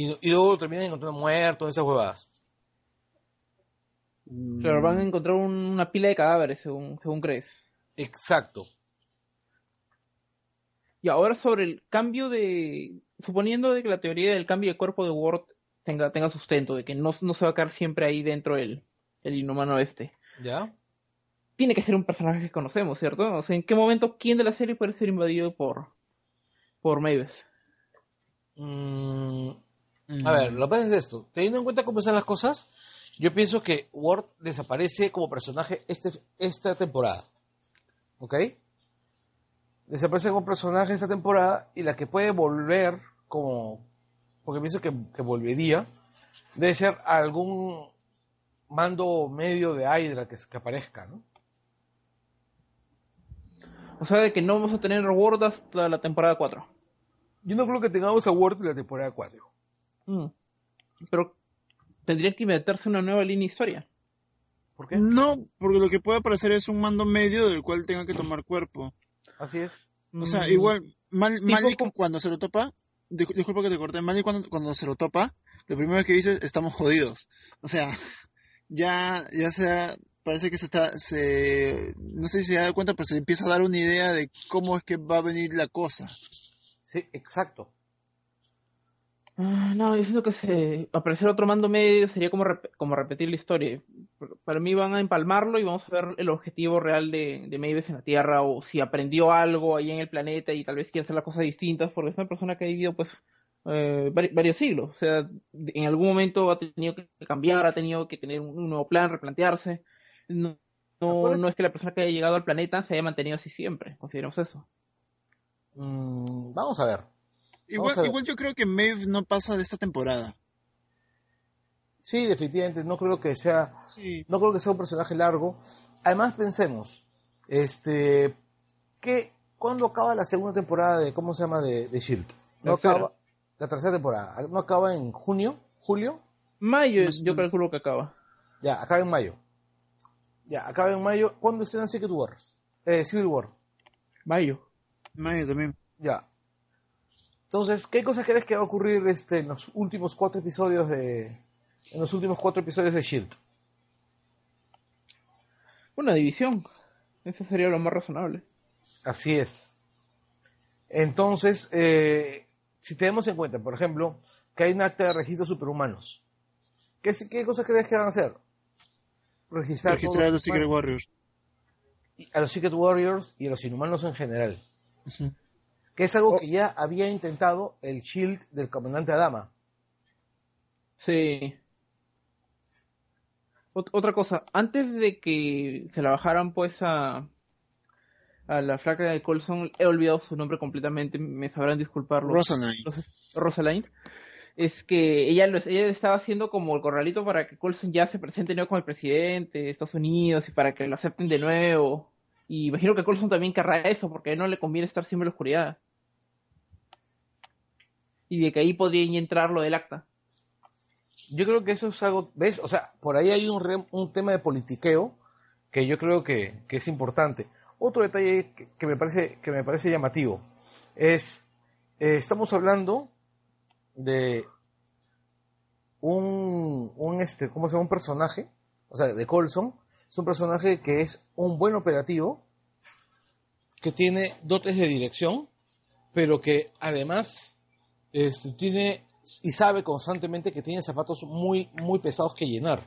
Y, y luego terminan encontrando muertos, esas huevadas. Claro, van a encontrar un- una pila de cadáveres, según, según crees. Exacto. Y ahora sobre el cambio de... Suponiendo de que la teoría del cambio de cuerpo de Ward tenga, tenga sustento, de que no, no se va a quedar siempre ahí dentro el, el inhumano este. ¿Ya? Tiene que ser un personaje que conocemos, ¿cierto? O sea, ¿en qué momento quién de la serie puede ser invadido por, por Mavis? Mm, a ver, lo que pasa es esto. Teniendo en cuenta cómo están las cosas, yo pienso que Ward desaparece como personaje este, esta temporada. ¿Ok? Desaparece como personaje esta temporada y la que puede volver como... Porque pienso que, que volvería. Debe ser algún mando medio de Hydra que, que aparezca, ¿no? O sea, de que no vamos a tener Ward hasta la temporada 4. Yo no creo que tengamos a Ward en la temporada 4. Mm. Pero tendría que meterse una nueva línea de historia. ¿Por qué? No, porque lo que puede aparecer es un mando medio del cual tenga que tomar cuerpo. Así es. O sea, Mm. igual, Mal, Malik cuando se lo topa, discul- disculpa que te corté, Malik cuando, cuando se lo topa, lo primero que dice es, estamos jodidos. O sea, [laughs] ya, ya se parece que se está, se, no sé si se da cuenta, pero se empieza a dar una idea de cómo es que va a venir la cosa. Sí, exacto. Ah, no, yo siento que se aparecer otro mando medio sería como, rep- como repetir la historia. Para mí van a empalmarlo y vamos a ver el objetivo real de, de Mavis en la Tierra o si aprendió algo ahí en el planeta y tal vez quiere hacer las cosas distintas porque es una persona que ha vivido pues eh, vari- varios siglos. O sea, en algún momento ha tenido que cambiar, ha tenido que tener un, un nuevo plan, replantearse. No, no, no es que la persona que haya llegado al planeta se haya mantenido así siempre, consideremos eso. Mm, vamos a ver. Igual, igual yo creo que Maeve no pasa de esta temporada. Sí, definitivamente, no creo que sea, Sí. no creo que sea un personaje largo. Además, pensemos, este, ¿qué, ¿cuándo acaba la segunda temporada de, cómo se llama, de, de Shield? No Tercera. acaba, la tercera temporada, ¿no acaba en junio? ¿Julio? Mayo Más o yo calculo que acaba. Ya, acaba en mayo. Ya, acaba en mayo. ¿Cuándo estrenan Secret Wars? Eh, Civil War. Mayo. Mayo también. Ya. Entonces, ¿qué cosas crees que va a ocurrir este, en los últimos cuatro episodios de. En los últimos cuatro episodios de Shield? Una división. Eso sería lo más razonable. Así es. Entonces, eh, si tenemos en cuenta, por ejemplo, que hay un acta de registro de superhumanos, ¿qué, qué cosas crees que van a hacer? Registrar, Registrar a los Secret Warriors. y- a los Secret Warriors y a los inhumanos en general. Que es algo Oh. que ya había intentado el Shield del comandante Adama. Sí. Ot- otra cosa, antes de que se la bajaran pues a, a la flaca de Colson, he olvidado su nombre completamente, me sabrán disculparlo. Rosaline. Rosalind, es que ella lo ella estaba haciendo como el corralito para que Colson ya se presente nuevo con el presidente de Estados Unidos y para que lo acepten de nuevo. Y imagino que Colson también querrá eso, porque a él no le conviene estar siempre en la oscuridad. Y de que ahí podría entrar lo del acta. Yo creo que eso es algo, ¿ves? O sea, por ahí hay un, re- un tema de politiqueo que yo creo que, que es importante. Otro detalle que, que me parece que me parece llamativo es eh, estamos hablando de un, un este, ¿cómo se llama? Un personaje, o sea, de Colson, es un personaje que es un buen operativo, que tiene dotes de dirección, pero que además este, tiene y sabe constantemente que tiene zapatos muy, muy pesados que llenar.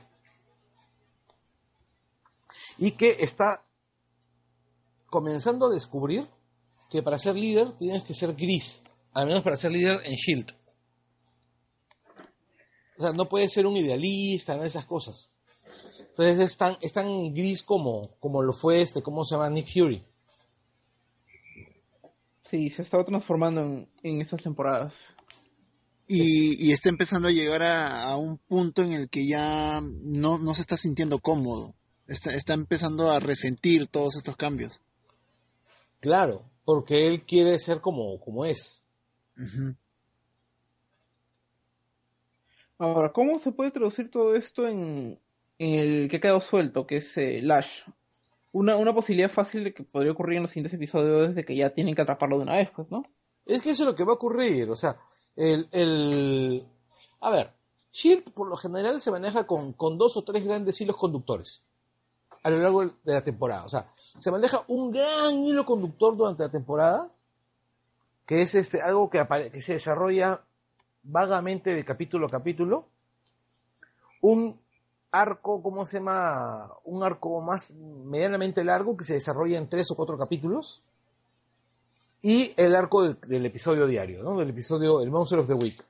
Y que está comenzando a descubrir que para ser líder tienes que ser gris, al menos para ser líder en Shield. O sea, no puedes ser un idealista, de esas cosas. Entonces es tan, es tan gris como, como lo fue este, ¿cómo se llama? Nick Fury. Sí, se estaba transformando en, en estas temporadas. Y, y está empezando a llegar a, a un punto en el que ya no, no se está sintiendo cómodo. Está, está empezando a resentir todos estos cambios. Claro, porque él quiere ser como, como es. Ahora, ¿cómo se puede traducir todo esto en, en el que ha quedado suelto, que es eh, Lash? Una, una posibilidad fácil de que podría ocurrir en los siguientes episodios de que ya tienen que atraparlo de una vez, pues, ¿no? Es que eso es lo que va a ocurrir, o sea, el, el... A ver, Shield por lo general se maneja con, con dos o tres grandes hilos conductores a lo largo de la temporada. O sea, se maneja un gran hilo conductor durante la temporada, que es este algo que, que se desarrolla vagamente de capítulo a capítulo. Un arco, ¿cómo se llama? Un arco más medianamente largo que se desarrolla en tres o cuatro capítulos y el arco del, del episodio diario, ¿no? Del episodio El Monster of the Week.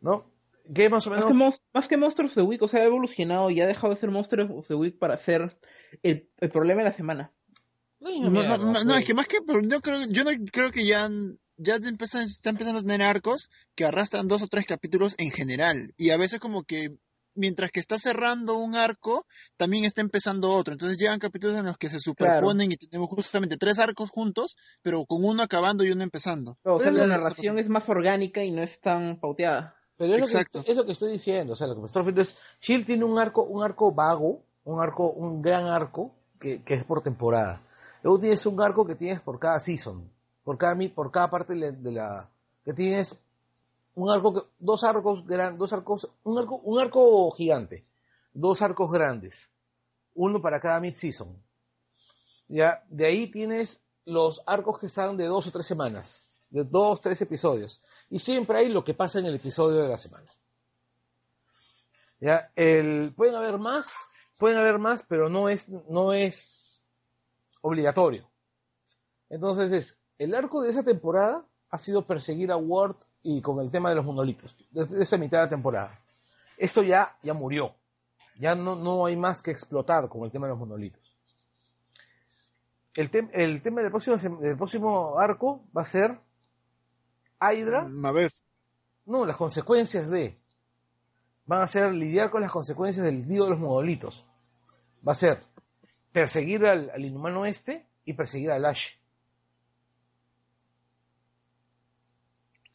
¿No? Que más o Más menos... que, Mons- más que Monster of the Week, o sea, ha evolucionado y ha dejado de ser Monster of the Week para ser el, el problema de la semana. No, mierda, no, no, no, es que más que, pero yo creo, yo no creo que ya, ya empieza, está empezando a tener arcos que arrastran dos o tres capítulos en general. Y a veces como que mientras que está cerrando un arco, también está empezando otro. Entonces llegan capítulos en los que se superponen y tenemos justamente tres arcos juntos, pero con uno acabando y uno empezando. O sea, la narración es más orgánica y no es tan pauteada. Pero es lo, Exacto. que, es lo que estoy diciendo, o sea, lo que me estoy refiriendo es, Shield tiene un arco, un arco vago, un arco, un gran arco, que, que es por temporada. Luego tienes un arco que tienes por cada season, por cada, mi- por cada parte de la, de la- que tienes un arco, dos arcos gran, dos arcos, un arco, un arco gigante, dos arcos grandes, uno para cada mid season. Ya, de ahí tienes los arcos que están de dos o tres semanas, de dos, tres episodios. Y siempre hay lo que pasa en el episodio de la semana. Ya, el, pueden haber más, pueden haber más, pero no es, no es obligatorio. Entonces es, el arco de esa temporada ha sido perseguir a Ward y con el tema de los monolitos, desde esa mitad de la temporada. Esto ya, ya murió. Ya no, no hay más que explotar con el tema de los monolitos. El, tem- el tema del próximo, del próximo arco va a ser Hydra, Mabev. no, las consecuencias de. Van a ser lidiar con las consecuencias del lío de los monolitos. Va a ser perseguir al, al inhumano este y perseguir a Lash.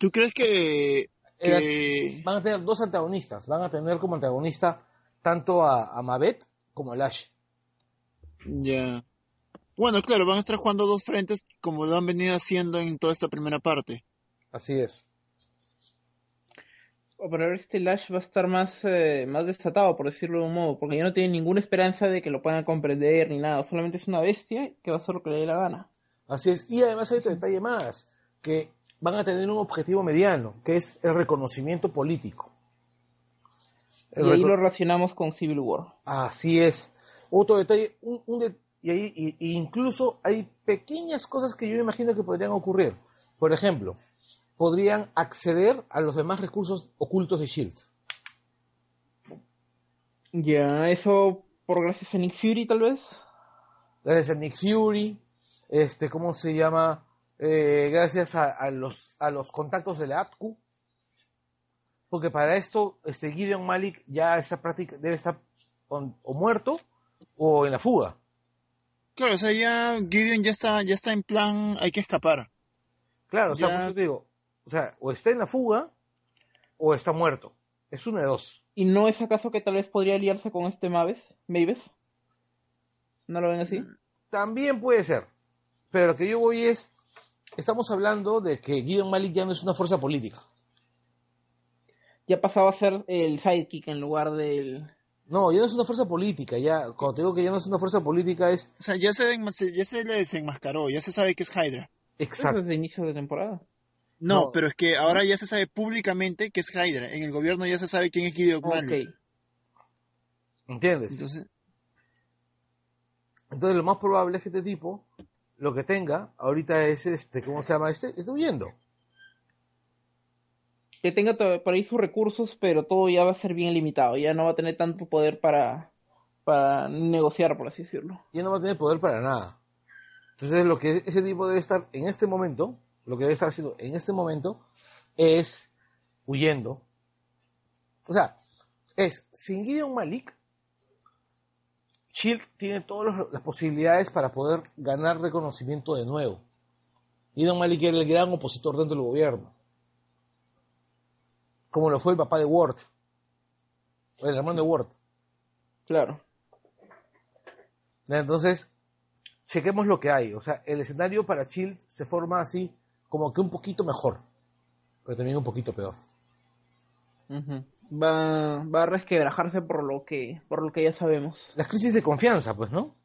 ¿Tú crees que, Eh, que Van a tener dos antagonistas. Van a tener como antagonista tanto a, a Mavet como a Lash. Ya. Bueno, claro, van a estar jugando dos frentes como lo han venido haciendo en toda esta primera parte. Así es. O Pero ahora este Lash va a estar más, eh, más desatado, por decirlo de un modo, porque ya no tiene ninguna esperanza de que lo puedan comprender ni nada, solamente es una bestia que va a hacer lo que le dé la gana. Así es. Y además hay otro detalle más, que van a tener un objetivo mediano, que es el reconocimiento político. El Y ahí lo relacionamos con Civil War. Así es. Otro detalle, un, un de- y ahí y- y incluso hay pequeñas cosas que yo imagino que podrían ocurrir. Por ejemplo, podrían acceder a los demás recursos ocultos de Shield. Ya, eso por gracias a Nick Fury tal vez. Gracias a Nick Fury, este, ¿cómo se llama? Eh, gracias a, a los, a los contactos de la APCU. Porque para esto, este Gideon Malik ya está práctica, debe estar o, o muerto o en la fuga. Claro, o sea, ya Gideon ya está, ya está en plan, hay que escapar. Claro, o sea, por eso te digo, o sea, o está en la fuga o está muerto. Es uno de dos. ¿Y no es acaso que tal vez podría aliarse con este Maves? ¿Maves? ¿No lo ven así? También puede ser. Pero lo que yo voy es, estamos hablando de que Gideon Malik ya no es una fuerza política. Ya pasaba a ser el sidekick en lugar del... No, ya no es una fuerza política. Ya, cuando te digo que ya no es una fuerza política es O sea, ya se, ya se le desenmascaró, ya se sabe que es Hydra. Exacto. desde inicio de temporada. No, No. pero es que ahora ya se sabe públicamente que es Hydra. En el gobierno ya se sabe quién es Gideon Malik. Ok. ¿Entiendes? Entonces, Entonces lo más probable es que este tipo lo que tenga ahorita es este, ¿cómo se llama este? Está huyendo. Que tenga por ahí sus recursos, pero todo ya va a ser bien limitado. Ya no va a tener tanto poder para, para negociar, por así decirlo. Ya no va a tener poder para nada. Entonces lo que ese tipo debe estar en este momento, lo que debe estar haciendo en este momento es huyendo. O sea, es sin Gideon Malik, Shield tiene todas las posibilidades para poder ganar reconocimiento de nuevo. Gideon Malik era el gran opositor dentro del gobierno. Como lo fue el papá de Ward. El hermano de Ward. Claro. Entonces, chequemos lo que hay. O sea, el escenario para Shield se forma así, como que un poquito mejor, pero también un poquito peor. Va, va a resquebrajarse por lo que por lo que ya sabemos. Las crisis de confianza, pues, ¿no?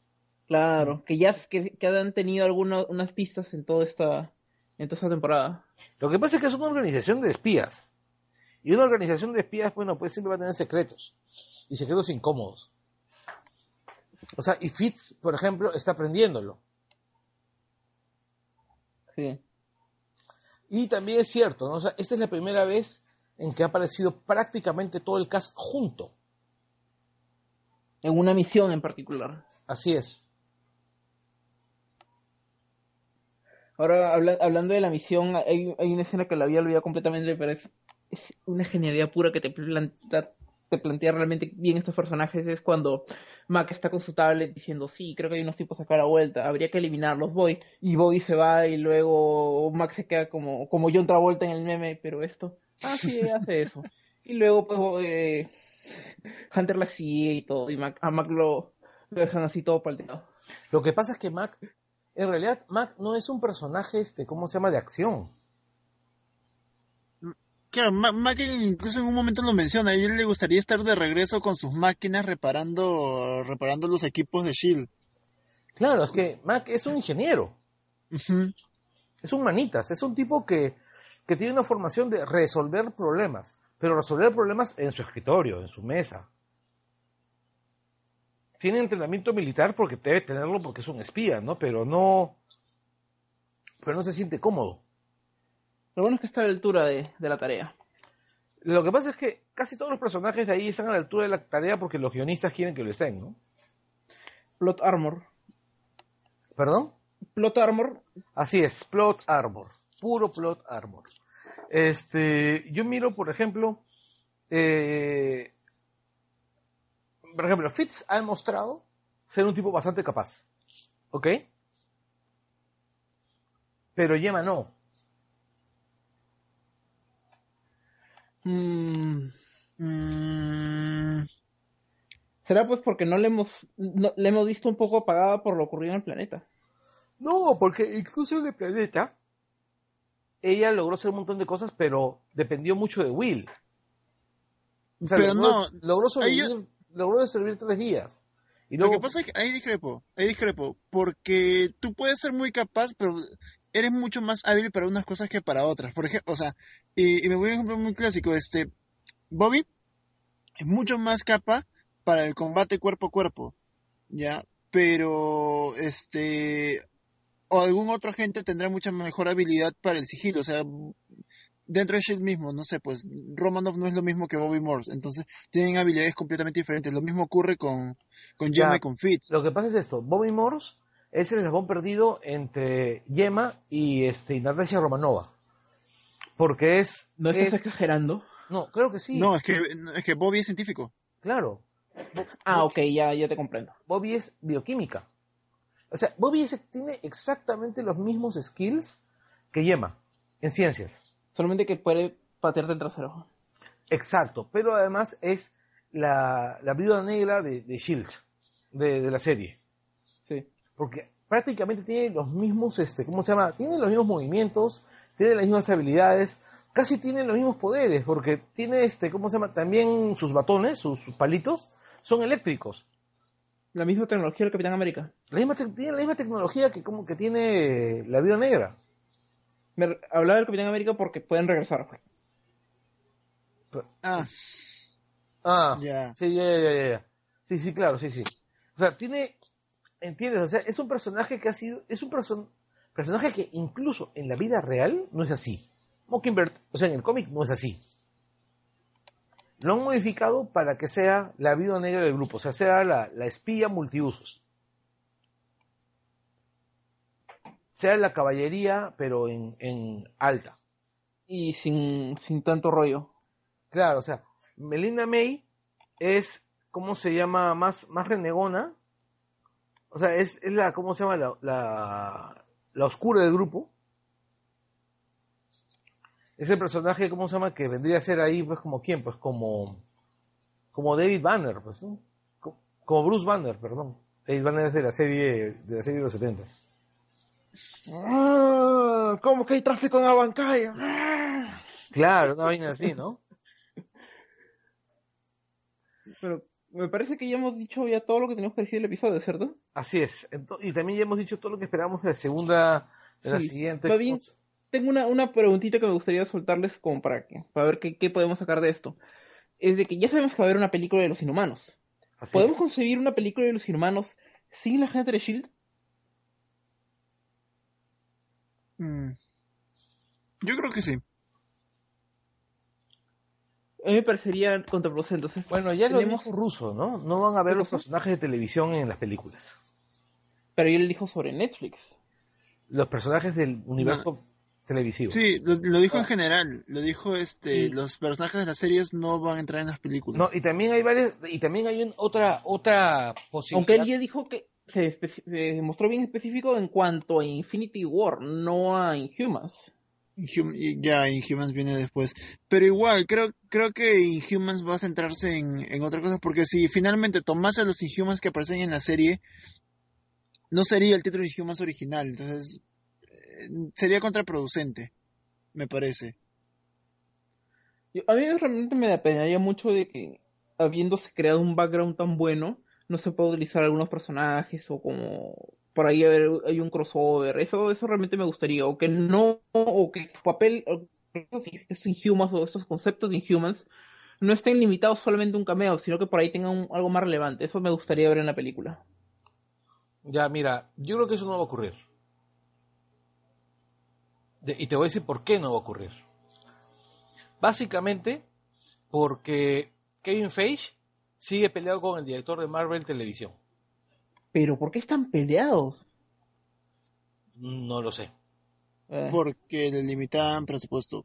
Claro, que ya que, que han tenido algunas unas pistas en toda esta en toda esta temporada. Lo que pasa es que es una organización de espías. Y una organización de espías, bueno, pues siempre va a tener secretos. Y secretos incómodos. O sea, y Fitz, por ejemplo, está aprendiéndolo. Sí. Y también es cierto, ¿no? O sea, esta es la primera vez en que ha aparecido prácticamente todo el cast junto. En una misión en particular. Así es. Ahora, habla- hablando de la misión, hay, hay una escena que la había olvidado completamente, pero es, es una genialidad pura que te plantea realmente bien estos personajes. Es cuando Mac está con su tablet diciendo, sí, creo que hay unos tipos acá a la vuelta, habría que eliminarlos, voy. Y Boy se va y luego Mac se queda como, como John Travolta en el meme, pero esto, ah, [laughs] hace eso. Y luego, pues, eh, Hunter la sigue y todo, y Mac, a Mac lo, lo dejan así todo palteado. Lo que pasa es que Mac, en realidad, Mac no es un personaje, este, ¿cómo se llama?, de acción. Claro, Ma- Mac incluso en un momento lo menciona, a él le gustaría estar de regreso con sus máquinas reparando, reparando los equipos de Shield. Claro, es que Mac es un ingeniero, es un manitas, es un tipo que, que tiene una formación de resolver problemas, pero resolver problemas en su escritorio, en su mesa. Tiene entrenamiento militar porque debe tenerlo porque es un espía, ¿no? Pero no, pero no se siente cómodo. Lo bueno es que está a la altura de, de la tarea. Lo que pasa es que casi todos los personajes de ahí están a la altura de la tarea porque los guionistas quieren que lo estén, ¿no? Plot Armor. ¿Perdón? Plot Armor, Así es, plot armor, puro plot armor. Este, yo miro, por ejemplo, eh, por ejemplo, Fitz ha demostrado ser un tipo bastante capaz, ¿ok? Pero Yema no. Mm, Mm, Será pues porque no le hemos, no, le hemos visto un poco apagada por lo ocurrido en el planeta. No, porque incluso en el planeta ella logró hacer un montón de cosas, pero dependió mucho de Will. O sea, Pero logró, no, logró sobrevivir, yo- logró sobrevivir tres días. Y Lo que pasa es que ahí discrepo, ahí discrepo, porque tú puedes ser muy capaz, pero eres mucho más hábil para unas cosas que para otras. Por ejemplo, o sea, y, y me voy a ejemplo muy clásico, este, Bobby es mucho más capaz para el combate cuerpo a cuerpo, ¿ya? Pero, este, o algún otro agente tendrá mucha mejor habilidad para el sigilo, o sea, dentro de Shield mismo, no sé, pues Romanov no es lo mismo que Bobby Morse, entonces tienen habilidades completamente diferentes. Lo mismo ocurre con, con. Gemma y con Fitz. lo que pasa es esto, Bobby Morse es el eslabón perdido entre Yema y este, Natasha Romanova. Porque es... ¿No estás es- exagerando? no, creo que sí. No, es que, es que Bobby es científico. Claro. Ah, ok, ya, ya te comprendo. Bobby es bioquímica. O sea, Bobby es- tiene exactamente los mismos skills que Yema en ciencias. Solamente que puede patearte el trasero. Exacto, pero además es la, la viuda negra de, de Shield, de, de la serie. Porque prácticamente tiene los mismos, este, ¿cómo se llama? Tiene los mismos movimientos, tiene las mismas habilidades, casi tiene los mismos poderes, porque tiene, este, ¿cómo se llama? También sus batones, sus, sus palitos, son eléctricos. La misma tecnología del Capitán América. La misma, tiene la misma tecnología que, como que tiene la viuda negra. Me hablaba del Capitán América porque pueden regresar. Ah, Ah, ya. Sí, ya, ya, ya, ya. Sí, sí, claro, sí, sí. O sea, tiene, ¿entiendes? O sea, es un personaje que ha sido, es un person- personaje que incluso en la vida real no es así. Mockingbird, o sea, en el cómic no es así. Lo han modificado para que sea la vida negra del grupo, o sea, sea la, la espía multiusos. Sea la caballería, pero en, en alta. Y sin, sin tanto rollo. Claro, o sea, Melina May es, ¿cómo se llama? Más, más renegona. O sea, es, es la, ¿cómo se llama? La, la, la oscura del grupo. Es el personaje, ¿cómo se llama? Que vendría a ser ahí, pues, como quién, pues, como, como David Banner, pues, ¿no? Co- Como Bruce Banner, perdón. David Banner es de la serie, de la serie de los 70 Ah, ¿Cómo que hay tráfico en Abancay? Ah. Claro, una vaina así, ¿no? Pero me parece que ya hemos dicho ya todo lo que teníamos que decir del episodio, ¿cierto? Así es. Y también ya hemos dicho todo lo que esperamos de la segunda, de la siguiente. Bien. Tengo una, una preguntita que me gustaría soltarles como para, que, para ver qué, qué podemos sacar de esto. Es de que ya sabemos que va a haber una película de los inhumanos. Así ¿Podemos es. concebir una película de los inhumanos sin la gente de S.H.I.E.L.D.? Mm. Yo creo que sí. A mí me parecería contraproducente. Entonces, Bueno, ya lo tenemos- dijo Russo, ¿no? No van a ver ¿Qué los cosa? personajes de televisión en las películas. Pero yo le dijo sobre Netflix. Los personajes del universo televisivo. Sí, lo, lo dijo en Ah. general. Lo dijo este, los personajes de las series no van a entrar en las películas. No, y también hay varias, y también hay un- otra, otra Aunque posibilidad. él ya dijo que se, se mostró bien específico en cuanto a Infinity War, no a Inhumans. Ya, Inhumans viene después. Pero igual, creo, creo que Inhumans va a centrarse en, en otra cosa, porque si finalmente tomase los Inhumans que aparecen en la serie, no sería el título Inhumans original, entonces eh, sería contraproducente, me parece. A mí realmente me apenaría mucho de que, habiéndose creado un background tan bueno, no se pueda utilizar algunos personajes o como por ahí hay un crossover. Eso, eso realmente me gustaría. O que no, o que su papel, estos Inhumans o estos conceptos de Inhumans no estén limitados solamente a un cameo, sino que por ahí tengan algo más relevante. Eso me gustaría ver en la película. Ya, mira, yo creo que eso no va a ocurrir. Y te voy a decir por qué no va a ocurrir. Básicamente porque Kevin Feige sigue peleado con el director de Marvel Televisión. Pero ¿por qué están peleados? No lo sé. Eh, Porque le limitaban presupuesto.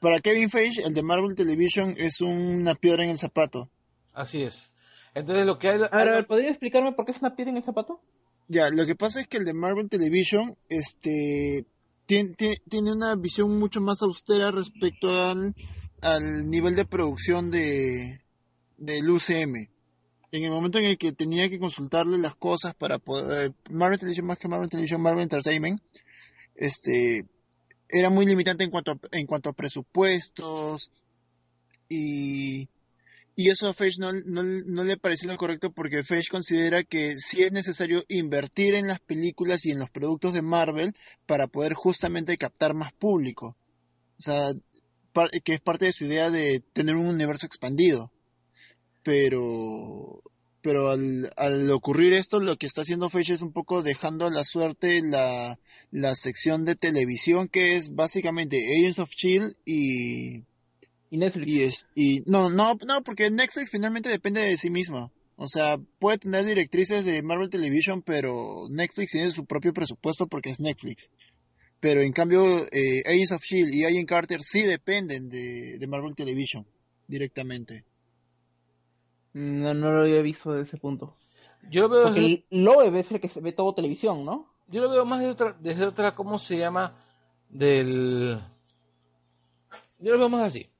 Para Kevin Feige, el de Marvel Television es una piedra en el zapato. Así es. Entonces lo que hay... A ver, a ver, ¿podría explicarme por qué es una piedra en el zapato? Ya, lo que pasa es que el de Marvel Television, este, tiene, tiene, tiene una visión mucho más austera respecto al, al nivel de producción de del UCM. En el momento en el que tenía que consultarle las cosas para poder Marvel Television más que Marvel Television Marvel Entertainment este era muy limitante en cuanto a, en cuanto a presupuestos y y eso a Feige no, no, no, le pareció lo correcto porque Feige considera que sí es necesario invertir en las películas y en los productos de Marvel para poder justamente captar más público. O sea, que es parte de su idea de tener un universo expandido. Pero pero al, al, ocurrir esto, lo que está haciendo Feige es un poco dejando a la suerte la, la sección de televisión que es básicamente Agents of Shield y y Netflix. y es y no no no porque Netflix finalmente depende de sí misma o sea puede tener directrices de Marvel Television pero Netflix tiene su propio presupuesto porque es Netflix. Pero en cambio eh, Agents of Shield y Agent Carter sí dependen de, de Marvel Television directamente no, no lo había visto desde ese punto. Yo lo veo Porque desde, el Loeb es el que se ve todo televisión, ¿no? yo lo veo más desde otra, desde otra, ¿cómo se llama? Del... Yo lo veo más así.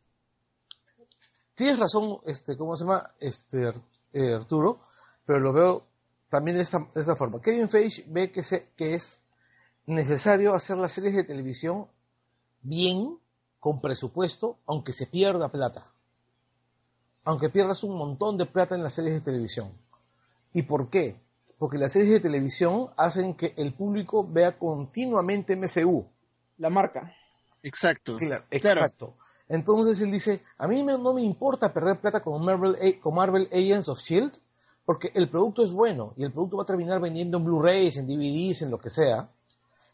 Tienes razón, este, ¿cómo se llama? Este, eh, Arturo, pero lo veo también de esta, de esta forma. Kevin Feige ve que, se, que es necesario hacer las series de televisión bien, con presupuesto, aunque se pierda plata aunque pierdas un montón de plata en las series de televisión. ¿Y por qué? Porque las series de televisión hacen que el público vea continuamente MCU. La marca. exacto Claro, exacto. Entonces él dice, a mí me- no me importa perder plata con Marvel, A- con Marvel Agents of Shield, porque el producto es bueno y el producto va a terminar vendiendo en Blu-rays, en DVDs, en lo que sea,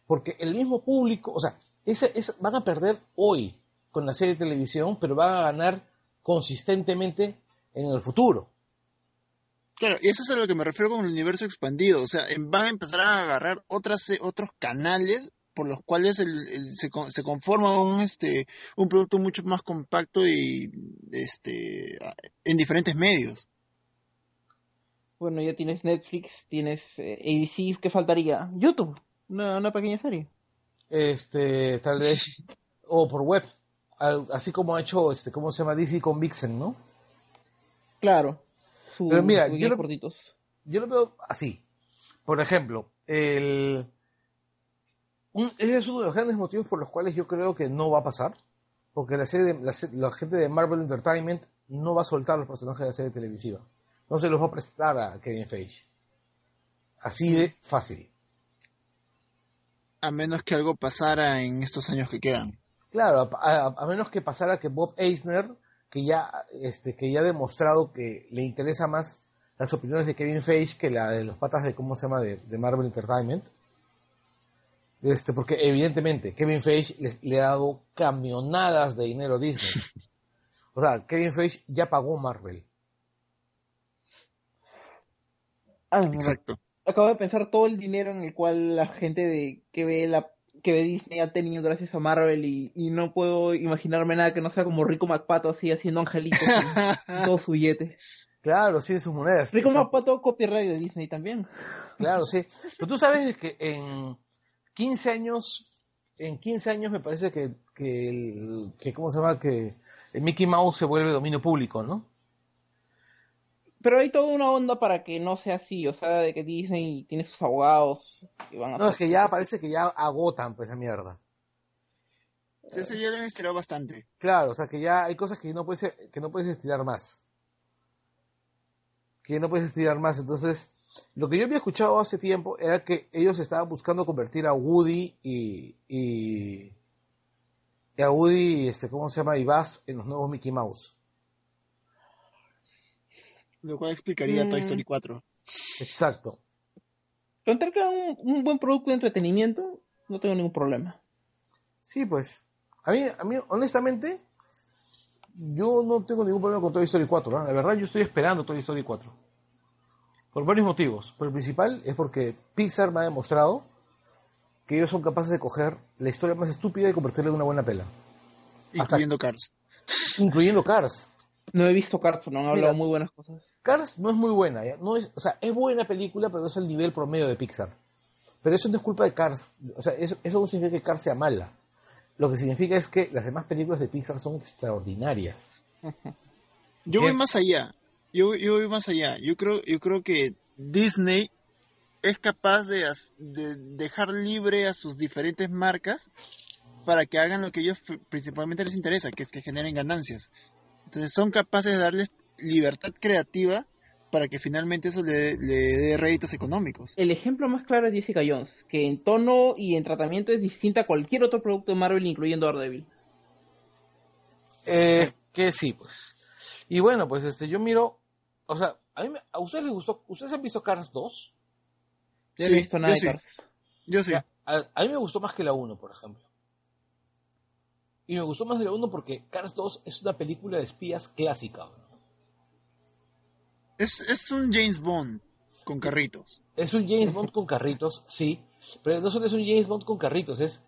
porque el mismo público, o sea, ese, ese- van a perder hoy con la serie de televisión, pero van a ganar consistentemente en el futuro. Claro, y eso es a lo que me refiero con el universo expandido. O sea, van a empezar a agarrar otras, eh, otros canales por los cuales el- el- se, con- se conforma un, este, un producto mucho más compacto y este, en diferentes medios. Bueno, ya tienes Netflix, tienes eh, ABC, ¿qué faltaría? YouTube, una, una pequeña serie. Este, tal vez, o por web, al- así como ha hecho, este, ¿cómo se llama? DC con Vixen, ¿no? Claro. Su, Pero mira, yo lo- cortitos. yo lo veo así. Por ejemplo, el... un- ese es uno de los grandes motivos por los cuales yo creo que no va a pasar. Porque la, serie de- la, la gente de Marvel Entertainment no va a soltar los personajes de la serie televisiva. No se los va a prestar a Kevin Feige. Así de fácil. A menos que algo pasara en estos años que quedan. Claro, a, a- a menos que pasara que Bob Eisner, que ya, este, que ya ha demostrado que le interesa más las opiniones de Kevin Feige que la de los patas de cómo se llama de, de Marvel Entertainment. Este, porque evidentemente Kevin Feige les- le ha dado camionadas de dinero a Disney. [laughs] O sea, Kevin Feige ya pagó Marvel. Ah, Exacto. acabo de pensar todo el dinero en el cual la gente de que ve la que Disney ha tenido gracias a Marvel y, y no puedo imaginarme nada que no sea como Rico McPato así haciendo angelitos en [laughs] todo su billete. Claro, sí, de sus monedas. Rico Exacto. McPato copyright de Disney también. Claro, sí. Pero tú sabes que en 15 años, en 15 años me parece que, que, el, que ¿cómo se llama? Que el Mickey Mouse se vuelve dominio público, ¿no? Pero hay toda una onda para que no sea así, o sea, de que Disney tiene sus abogados que van a No, es que ya parece que ya agotan pues esa mierda. Sí, Eso ya lo han estirado bastante. Claro, o sea que ya hay cosas que no puedes, que no puedes estirar más. Que no puedes estirar más. Entonces, lo que yo había escuchado hace tiempo era que ellos estaban buscando convertir a Woody y, y, y a Woody, este, ¿cómo se llama? Y Buzz en los nuevos Mickey Mouse. Lo cual explicaría Mm. Toy Story 4. Exacto. Con tal que un, un buen producto de entretenimiento, no tengo ningún problema. Sí, pues. A mí, a mí, honestamente, yo no tengo ningún problema con Toy Story 4. ¿no? La verdad, yo estoy esperando Toy Story 4. Por varios motivos. Pero el principal es porque Pixar me ha demostrado que ellos son capaces de coger la historia más estúpida y convertirla en una buena pela. Incluyendo Cars. Incluyendo Cars. No he visto Cartoon, han hablado muy buenas cosas. Cars no es muy buena, ¿ya? No es, o sea, es buena película, pero no es el nivel promedio de Pixar. Pero eso no es culpa de Cars. O sea, eso, eso no significa que Cars sea mala. Lo que significa es que las demás películas de Pixar son extraordinarias. [laughs] Yo voy más allá. yo, yo voy más allá. Yo creo, yo creo que Disney es capaz de, de dejar libre a sus diferentes marcas para que hagan lo que ellos pr- principalmente les interesa, que es que generen ganancias. Entonces son capaces de darles libertad creativa para que finalmente eso le, le dé réditos económicos. El ejemplo más claro es Jessica Jones, que en tono y en tratamiento es distinta a cualquier otro producto de Marvel, incluyendo Daredevil. Eh, que sí, pues. Y bueno, pues este, yo miro, o sea, a, mí me- ¿a ustedes les gustó? ¿Ustedes han visto Cars 2? Yo Sí, no he visto nada yo de sí. Cars. Yo sí. A, a mí me gustó más que la 1, por ejemplo. Y me gustó más de la 1 porque Cars 2 es una película de espías clásica. Es, es un James Bond con carritos. Es un James Bond con carritos, sí, pero no solo es un James Bond con carritos, es,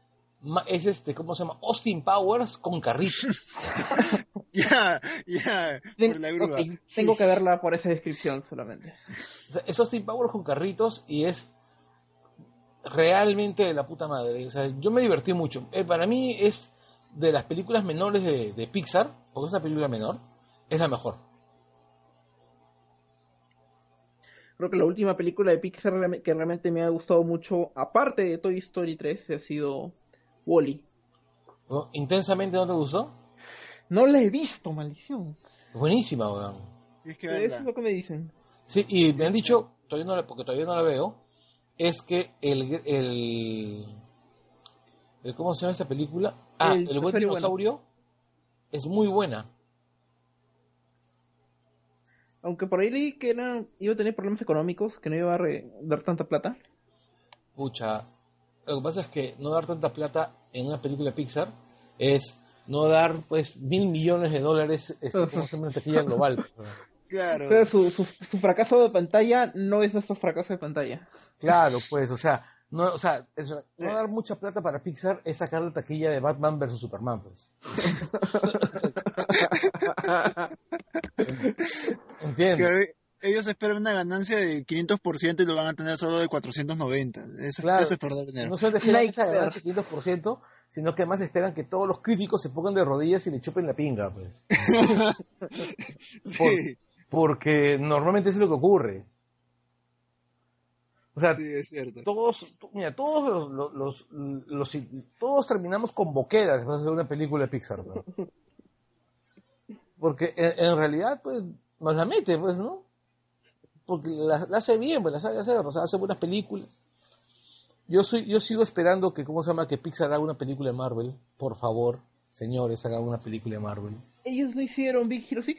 es este, ¿cómo se llama? Austin Powers con carritos. [laughs] Ya, ya, Ten- por la grúa. ok, Tengo que verla por esa descripción solamente. O sea, es Austin Powers con carritos y es realmente de la puta madre. O sea, yo me divertí mucho. Eh, para mí es de las películas menores de, de Pixar, porque es una película menor, es la mejor. Creo que la última película de Pixar que realmente me ha gustado mucho, aparte de Toy Story 3, ha sido Wally. ¿No? ¿Intensamente no te gustó? No la he visto, maldición. Buenísima, weón. Tienes que Pero eso es lo que me dicen. Sí, y me han dicho, todavía no la, porque todavía no la veo, es que el, el, el- ¿cómo se llama esa película? Ah, El el, buen dinosaurio dinosaurio es muy buena. Aunque por ahí leí que era, iba a tener problemas económicos, que no iba a re- dar tanta plata. Pucha, lo que pasa es que no dar tanta plata en una película Pixar es no dar pues mil millones de dólares este, como se global. Claro. Pero su, su, su fracaso de pantalla no es nuestro fracaso de pantalla. Claro, pues, o sea, no, o sea, no dar mucha plata para Pixar es sacar la taquilla de Batman versus Superman, pues. [laughs] ¿Entiendes? Que ellos esperan una ganancia de 500% y lo van a tener solo de 490. Eso, Claro. eso es perder dinero. No solo esperan esa ganancia 500%, sino que además esperan que todos los críticos se pongan de rodillas y le chupen la pinga, pues. [laughs] Por- Sí, porque normalmente eso es lo que ocurre. O sea, sí, es cierto. todos, mira, todos los, los, los- los- todos terminamos con boqueras después de una película de Pixar, ¿no? Porque en, en realidad, pues, nos la mete, pues, ¿no? Porque la, la hace bien, pues la sabe hacer, o sea, hace buenas películas. Yo soy, yo sigo esperando que, ¿cómo se llama? Que Pixar haga una película de Marvel. Por favor, señores, hagan una película de Marvel. ¿Ellos no hicieron Big Hero 6?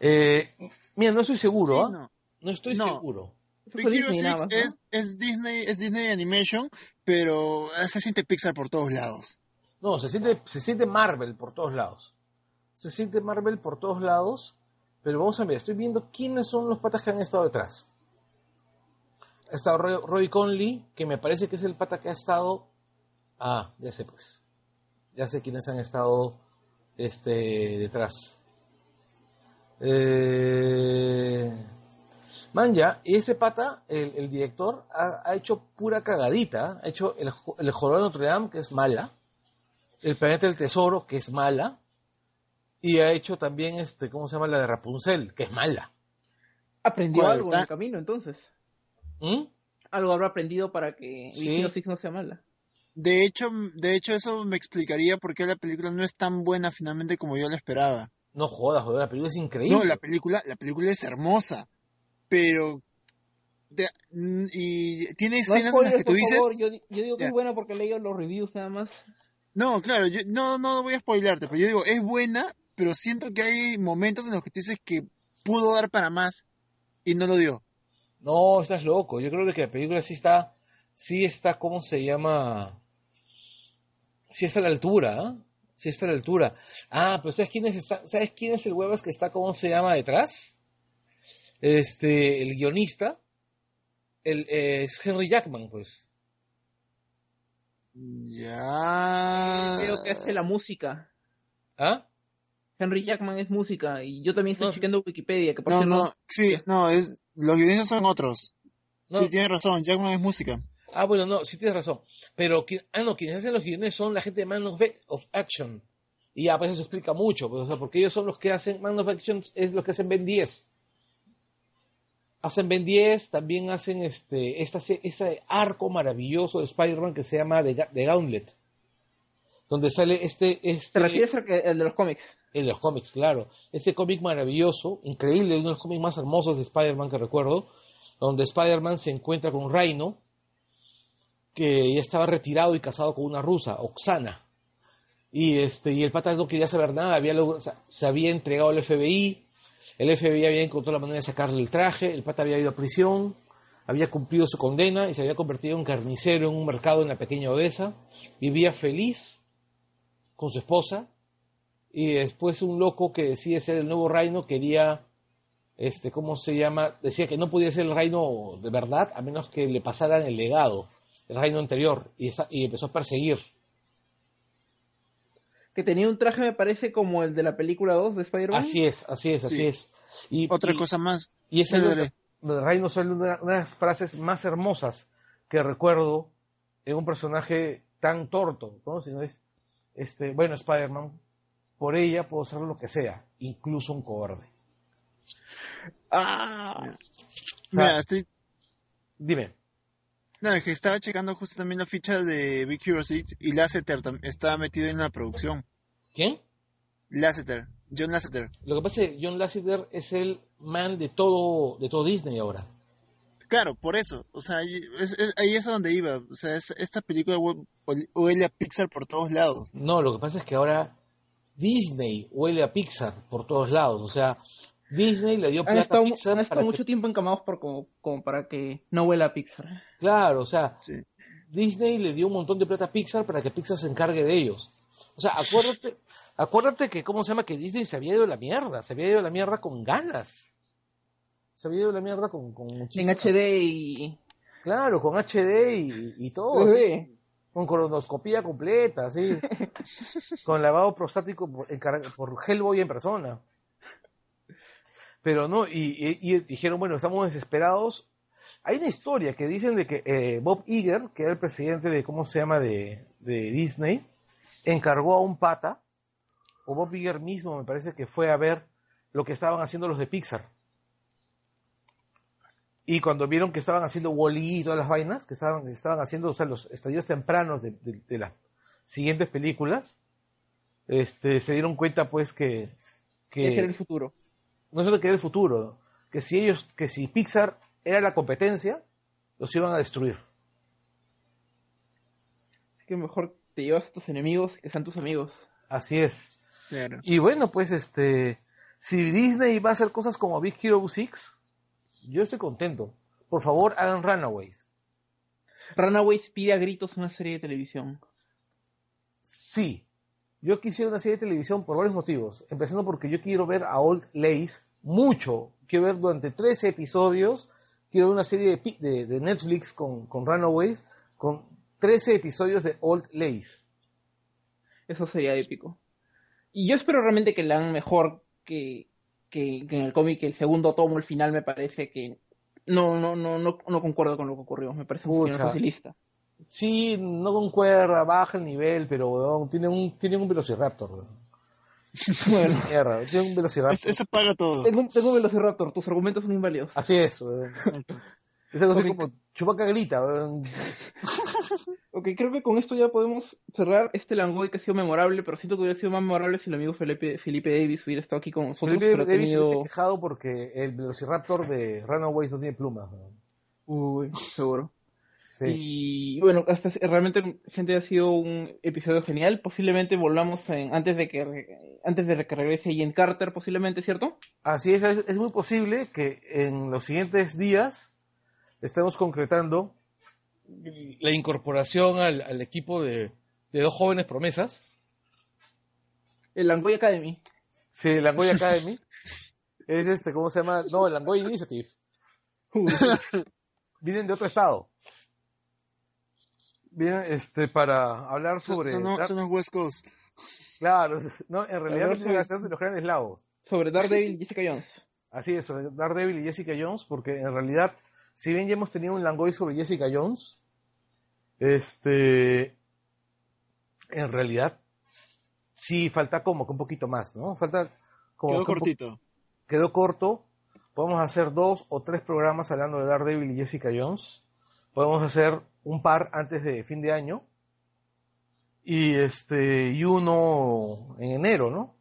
Eh, mira, no estoy seguro, Sí, ¿ah? no. No estoy No. seguro. Eso Big fue Hero Disney 6 nada más, ¿no? es, es Disney, es Disney Animation, pero se siente Pixar por todos lados. No, se siente, se siente Marvel por todos lados. Se siente Marvel por todos lados. Pero vamos a ver, estoy viendo quiénes son los patas que han estado detrás. Ha estado Roy, Roy Conley, que me parece que es el pata que ha estado. Ah, ya sé pues. Ya sé quiénes han estado este, detrás. Eh, man, ya, y ese pata, el, el director, ha, ha hecho pura cagadita. Ha hecho el, el Jorobado de Notre Dame, que es mala. El Planeta del Tesoro, que es mala. Y ha hecho también, este, ¿cómo se llama? La de Rapunzel, que es mala. Aprendió algo en el camino, entonces. ¿Mm? Algo habrá aprendido para que Sí. 6 no sea mala. De hecho, de hecho, eso me explicaría por qué la película no es tan buena finalmente como yo la esperaba. No jodas, joder, la película es increíble. No, la película, la película es hermosa, pero de- y tiene No escenas en las que tú por dices, favor. Yo, yo digo que es buena porque he leído los reviews nada más. no, claro, yo no no voy a spoilarte, pero yo digo, es buena, pero siento que hay momentos en los que tú dices que pudo dar para más y no lo dio. No, estás loco. Yo creo que la película sí está, sí está, ¿cómo se llama? Sí está a la altura, ¿ah? Sí está a la altura. Ah, pero ¿sabes quién es, está, ¿sabes quién es el huevas que está, cómo se llama, detrás? Este, el guionista. El, eh, es Henry Jackman, pues. Ya. Creo que hace la música. ¿Ah? Henry Jackman es música y yo también estoy No, chequeando Wikipedia. Que por No, cierto, no, sí, no, es los guionistas son otros. No. Sí, tienes razón, Jackman es música. Ah, bueno, no, sí tienes razón. Pero, ah, no, quienes hacen los guiones son la gente de Man of, of Action. Y ya, pues eso explica mucho, pues, o sea, porque ellos son los que hacen, Man of Action es los que hacen Ben 10. Hacen Ben 10, también hacen este, esta, este arco maravilloso de Spider-Man que se llama The, Gauntlet. Donde sale este, este... ¿Te refieres al de los cómics? El de los cómics, claro. Este cómic maravilloso, increíble, uno de los cómics más hermosos de Spider-Man que recuerdo, donde Spider-Man se encuentra con Rhino, que ya estaba retirado y casado con una rusa, Oksana. Y, este, y el pata no quería saber nada, había, se había entregado al FBI, el FBI había encontrado la manera de sacarle el traje, el pata había ido a prisión, había cumplido su condena y se había convertido en carnicero en un mercado en la pequeña Odessa, vivía feliz con su esposa. Y después un loco que decide ser el nuevo reino quería este cómo se llama decía que no podía ser el reino de verdad a menos que le pasaran el legado el reino anterior y, y empezó a perseguir que tenía un traje, me parece, como el de la película 2 de Spider-Man. Así es, así es, así es. Y, Otra cosa más. Y ese de Reino son una, de las frases más hermosas que recuerdo en un personaje tan torto, ¿no? Sino es, este, bueno, Spider-Man, por ella puedo ser lo que sea, incluso un cobarde. Ah. Mira, estoy... Dime. No, es que estaba checando justo también la ficha de Big Hero 6 y Lasseter estaba metido en la producción. ¿Quién? Lasseter, John Lasseter. Lo que pasa es que John Lasseter es el man de todo, de todo Disney ahora. Claro, por eso. O sea, ahí es, a donde iba. O sea, esta película huele a Pixar por todos lados. No, lo que pasa es que ahora Disney huele a Pixar por todos lados. O sea, Disney le dio plata a Pixar. Han estado mucho tiempo encamados por como, para que no huela a Pixar. Claro, o sea, Disney le dio un montón de plata a Pixar para que Pixar se encargue de ellos. O sea, acuérdate, acuérdate que, ¿cómo se llama? Que Disney se había ido a la mierda, se había ido a la mierda con ganas. Se había ido a la mierda con, con En HD y... Claro, con HD y, todo. Sí. Con colonoscopía completa, sí. [laughs] con lavado prostático por, por Hellboy en persona. Pero no, y, dijeron, bueno, estamos desesperados. Hay una historia que dicen de que eh, Bob Iger, que era el presidente de, ¿cómo se llama?, de, Disney, encargó a un pata, o Bob Iger mismo me parece que fue a ver lo que estaban haciendo los de Pixar. Y cuando vieron que estaban haciendo Wally y todas las vainas, que estaban, estaban haciendo, o sea, los estadios tempranos de, las siguientes películas, este, se dieron cuenta pues que... que era el futuro no solo que era el futuro, que si ellos, que si Pixar era la competencia, los iban a destruir. Así que mejor te llevas a tus enemigos que sean tus amigos. Así es. Y bueno, pues este, si Disney va a hacer cosas como Big Hero 6, yo estoy contento. Por favor, hagan Runaways. Runaways pide a gritos una serie de televisión. Sí, yo quisiera una serie de televisión por varios motivos. Empezando porque yo quiero ver a Old Lace mucho. Quiero ver durante 13 episodios. Quiero ver una serie de, de, Netflix con, con, Runaways con 13 episodios de Old Lace. Eso sería épico. Y yo espero realmente que la hagan mejor que, que, en el cómic. El segundo tomo, el final, me parece que no, no, no, no, no concuerdo con lo que ocurrió. Me parece un final facilista. Sí, no concuerda, baja el nivel, pero tiene un, tiene un Velociraptor. [laughs] Bueno, tiene un Velociraptor. eso paga todo. Tengo, tengo un Velociraptor, tus argumentos son inválidos. Así es. es algo así como chupaca grita. [laughs] ok, creo que con esto ya podemos cerrar este Langoy que ha sido memorable, pero siento que hubiera sido más memorable si el amigo Felipe, Felipe Davis hubiera estado aquí con nosotros. Felipe Davis se ha quejado porque el Velociraptor de Runaways no tiene plumas. Uy, seguro. Y bueno, hasta realmente, gente, ha sido un episodio genial. Posiblemente volvamos antes de que antes de que regrese Ian Carter, posiblemente, ¿cierto? Así es, es muy posible que en los siguientes días estemos concretando la incorporación al, equipo de, dos jóvenes promesas. El Langoy Academy. Sí, el Langoy [laughs] Academy. es este, ¿cómo se llama? No, el Langoy Initiative. [laughs] Vienen de otro estado. Bien, este, para hablar sobre... Son, los huescos. Claro, [laughs] no, en realidad no ser de los grandes lagos. Sobre Daredevil y Jessica Jones. Así es, sobre Daredevil y Jessica Jones, porque en realidad, si bien ya hemos tenido un Langoy sobre Jessica Jones, este, en realidad, sí falta como que un poquito más, ¿no? Falta como... Quedó cortito. quedó corto, Podemos hacer dos o tres programas hablando de Daredevil y Jessica Jones. Podemos hacer un par antes de fin de año. Y este y uno en enero, ¿no?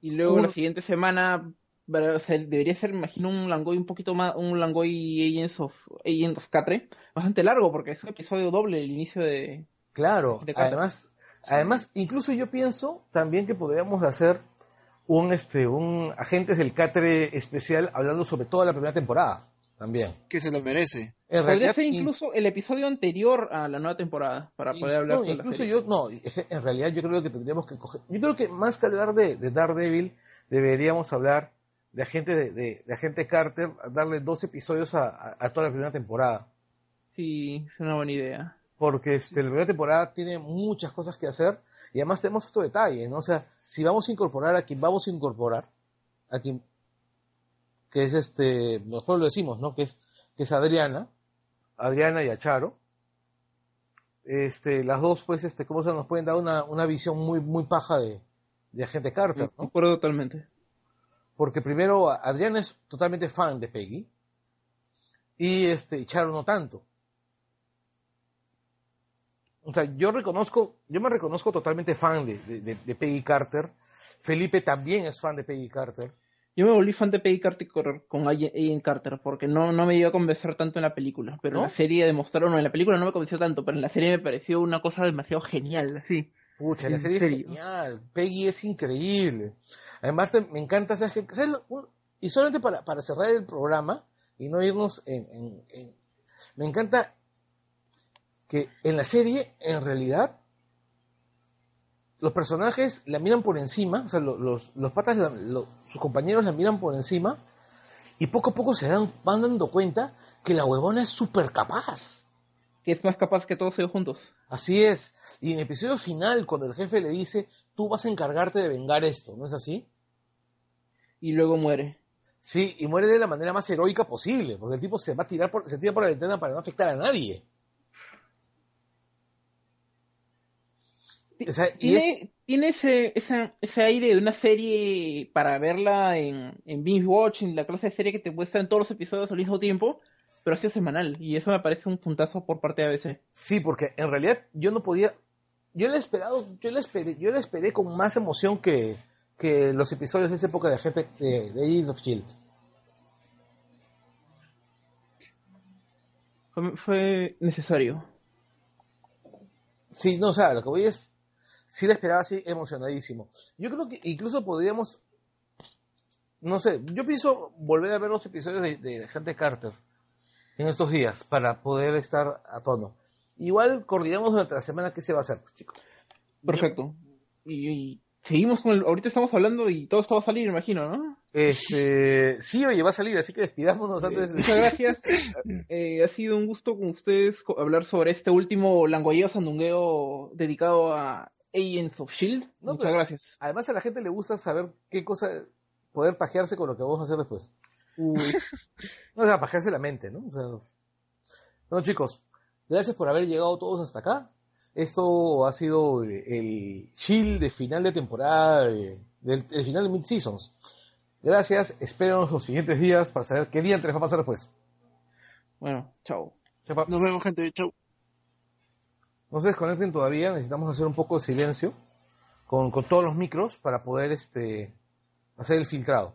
Y luego Un- la siguiente semana debería ser, imagino, un Langoy un poquito más, un Langoy Agents of, Agents of Catre, bastante largo porque es un episodio doble el inicio de... Claro, De además, además, incluso yo pienso también que podríamos hacer un este un agentes del Catre especial hablando sobre toda la primera temporada también. Que se lo merece. En Podría realidad, in- incluso el episodio anterior a la nueva temporada para in- poder hablar no, de incluso yo no, en realidad yo creo que tendríamos que coger, yo creo que más que hablar de, de Daredevil deberíamos hablar de agente de, de- de agente Carter, darle dos episodios a, a- a toda la primera temporada. Sí, es una buena idea. porque este, la primera temporada tiene muchas cosas que hacer y además tenemos otro detalle, ¿no? O sea, si vamos a incorporar a quien vamos a incorporar, a quien, que es este, mejor lo decimos, ¿no? Que es, que es Adriana, Adriana y a Charo, este, las dos, pues, este, ¿cómo se nos pueden dar una, una visión muy, muy paja de, de Agente Carter, ¿no? Concuerdo totalmente. Porque primero Adriana es totalmente fan de Peggy y este y Charo no tanto. O sea, yo reconozco, yo me reconozco totalmente fan de- de Peggy Carter. Felipe también es fan de Peggy Carter. Yo me volví fan de Peggy Carter con- Agent Carter porque no, no me iba a convencer tanto en la película, pero ¿No? en la serie demostraron, no, en la película no me convenció tanto, pero en la serie me pareció una cosa demasiado genial, sí. Pucha, la ¿En serie serio? es genial. Peggy es increíble. Además, te- me encanta, ¿sabes y solamente para, para cerrar el programa y no irnos en, en- en- Me encanta que en la serie, en realidad, los personajes la miran por encima, o sea, lo- los, los patas, la- sus compañeros la miran por encima y poco a poco se dan, van dando cuenta que la huevona es súper capaz. Que es más capaz que todos ellos juntos. Así es. Y en el episodio final, cuando el jefe le dice, tú vas a encargarte de vengar esto, ¿no es así? Y luego muere. Sí, y muere de la manera más heroica posible, porque el tipo se va a tirar por, se tira por la ventana para no afectar a nadie. O sea, y es- Tiene, tiene ese, esa- ese aire de una serie para verla en, en binge watching, la clase de serie que te muestra en todos los episodios al mismo tiempo, pero ha sido semanal. Y eso me parece un puntazo por parte de ABC. sí, porque en realidad yo no podía, yo le he esperado, yo le esperé, yo le esperé con más emoción que, que los episodios de esa época de jefe de, de Agents of Shield. Fue, fue necesario. Sí, no, o sea, lo que voy es, sí la esperaba así emocionadísimo. Yo creo que incluso podríamos, no sé, yo pienso volver a ver los episodios de, de Agente Carter en estos días para poder estar a tono. Igual coordinamos durante la semana qué se va a hacer, pues, chicos. Perfecto. Y, y seguimos con el... Ahorita estamos hablando y todo esto va a salir, imagino, ¿no? Este, sí, oye, va a salir, así que despidámonos antes de... Muchas gracias. [laughs] Eh, ha sido un gusto con ustedes hablar sobre este último langolleo sandungueo dedicado a Agents of Shield. No, Muchas pero- gracias. Además a la gente le gusta saber qué cosa, poder pajearse con lo que vamos a hacer después. Uy, [laughs] No, o sea, pajearse la mente, ¿no? O sea, no, chicos, gracias por haber llegado todos hasta acá. Esto ha sido el chill de final de temporada, de- del el final de Mid-Seasons. Gracias, espérenos los siguientes días para saber qué día entre va a pasar después. bueno, chao. Nos vemos, gente. Chau. No se desconecten todavía, necesitamos hacer un poco de silencio con, con todos los micros para poder este, hacer el filtrado.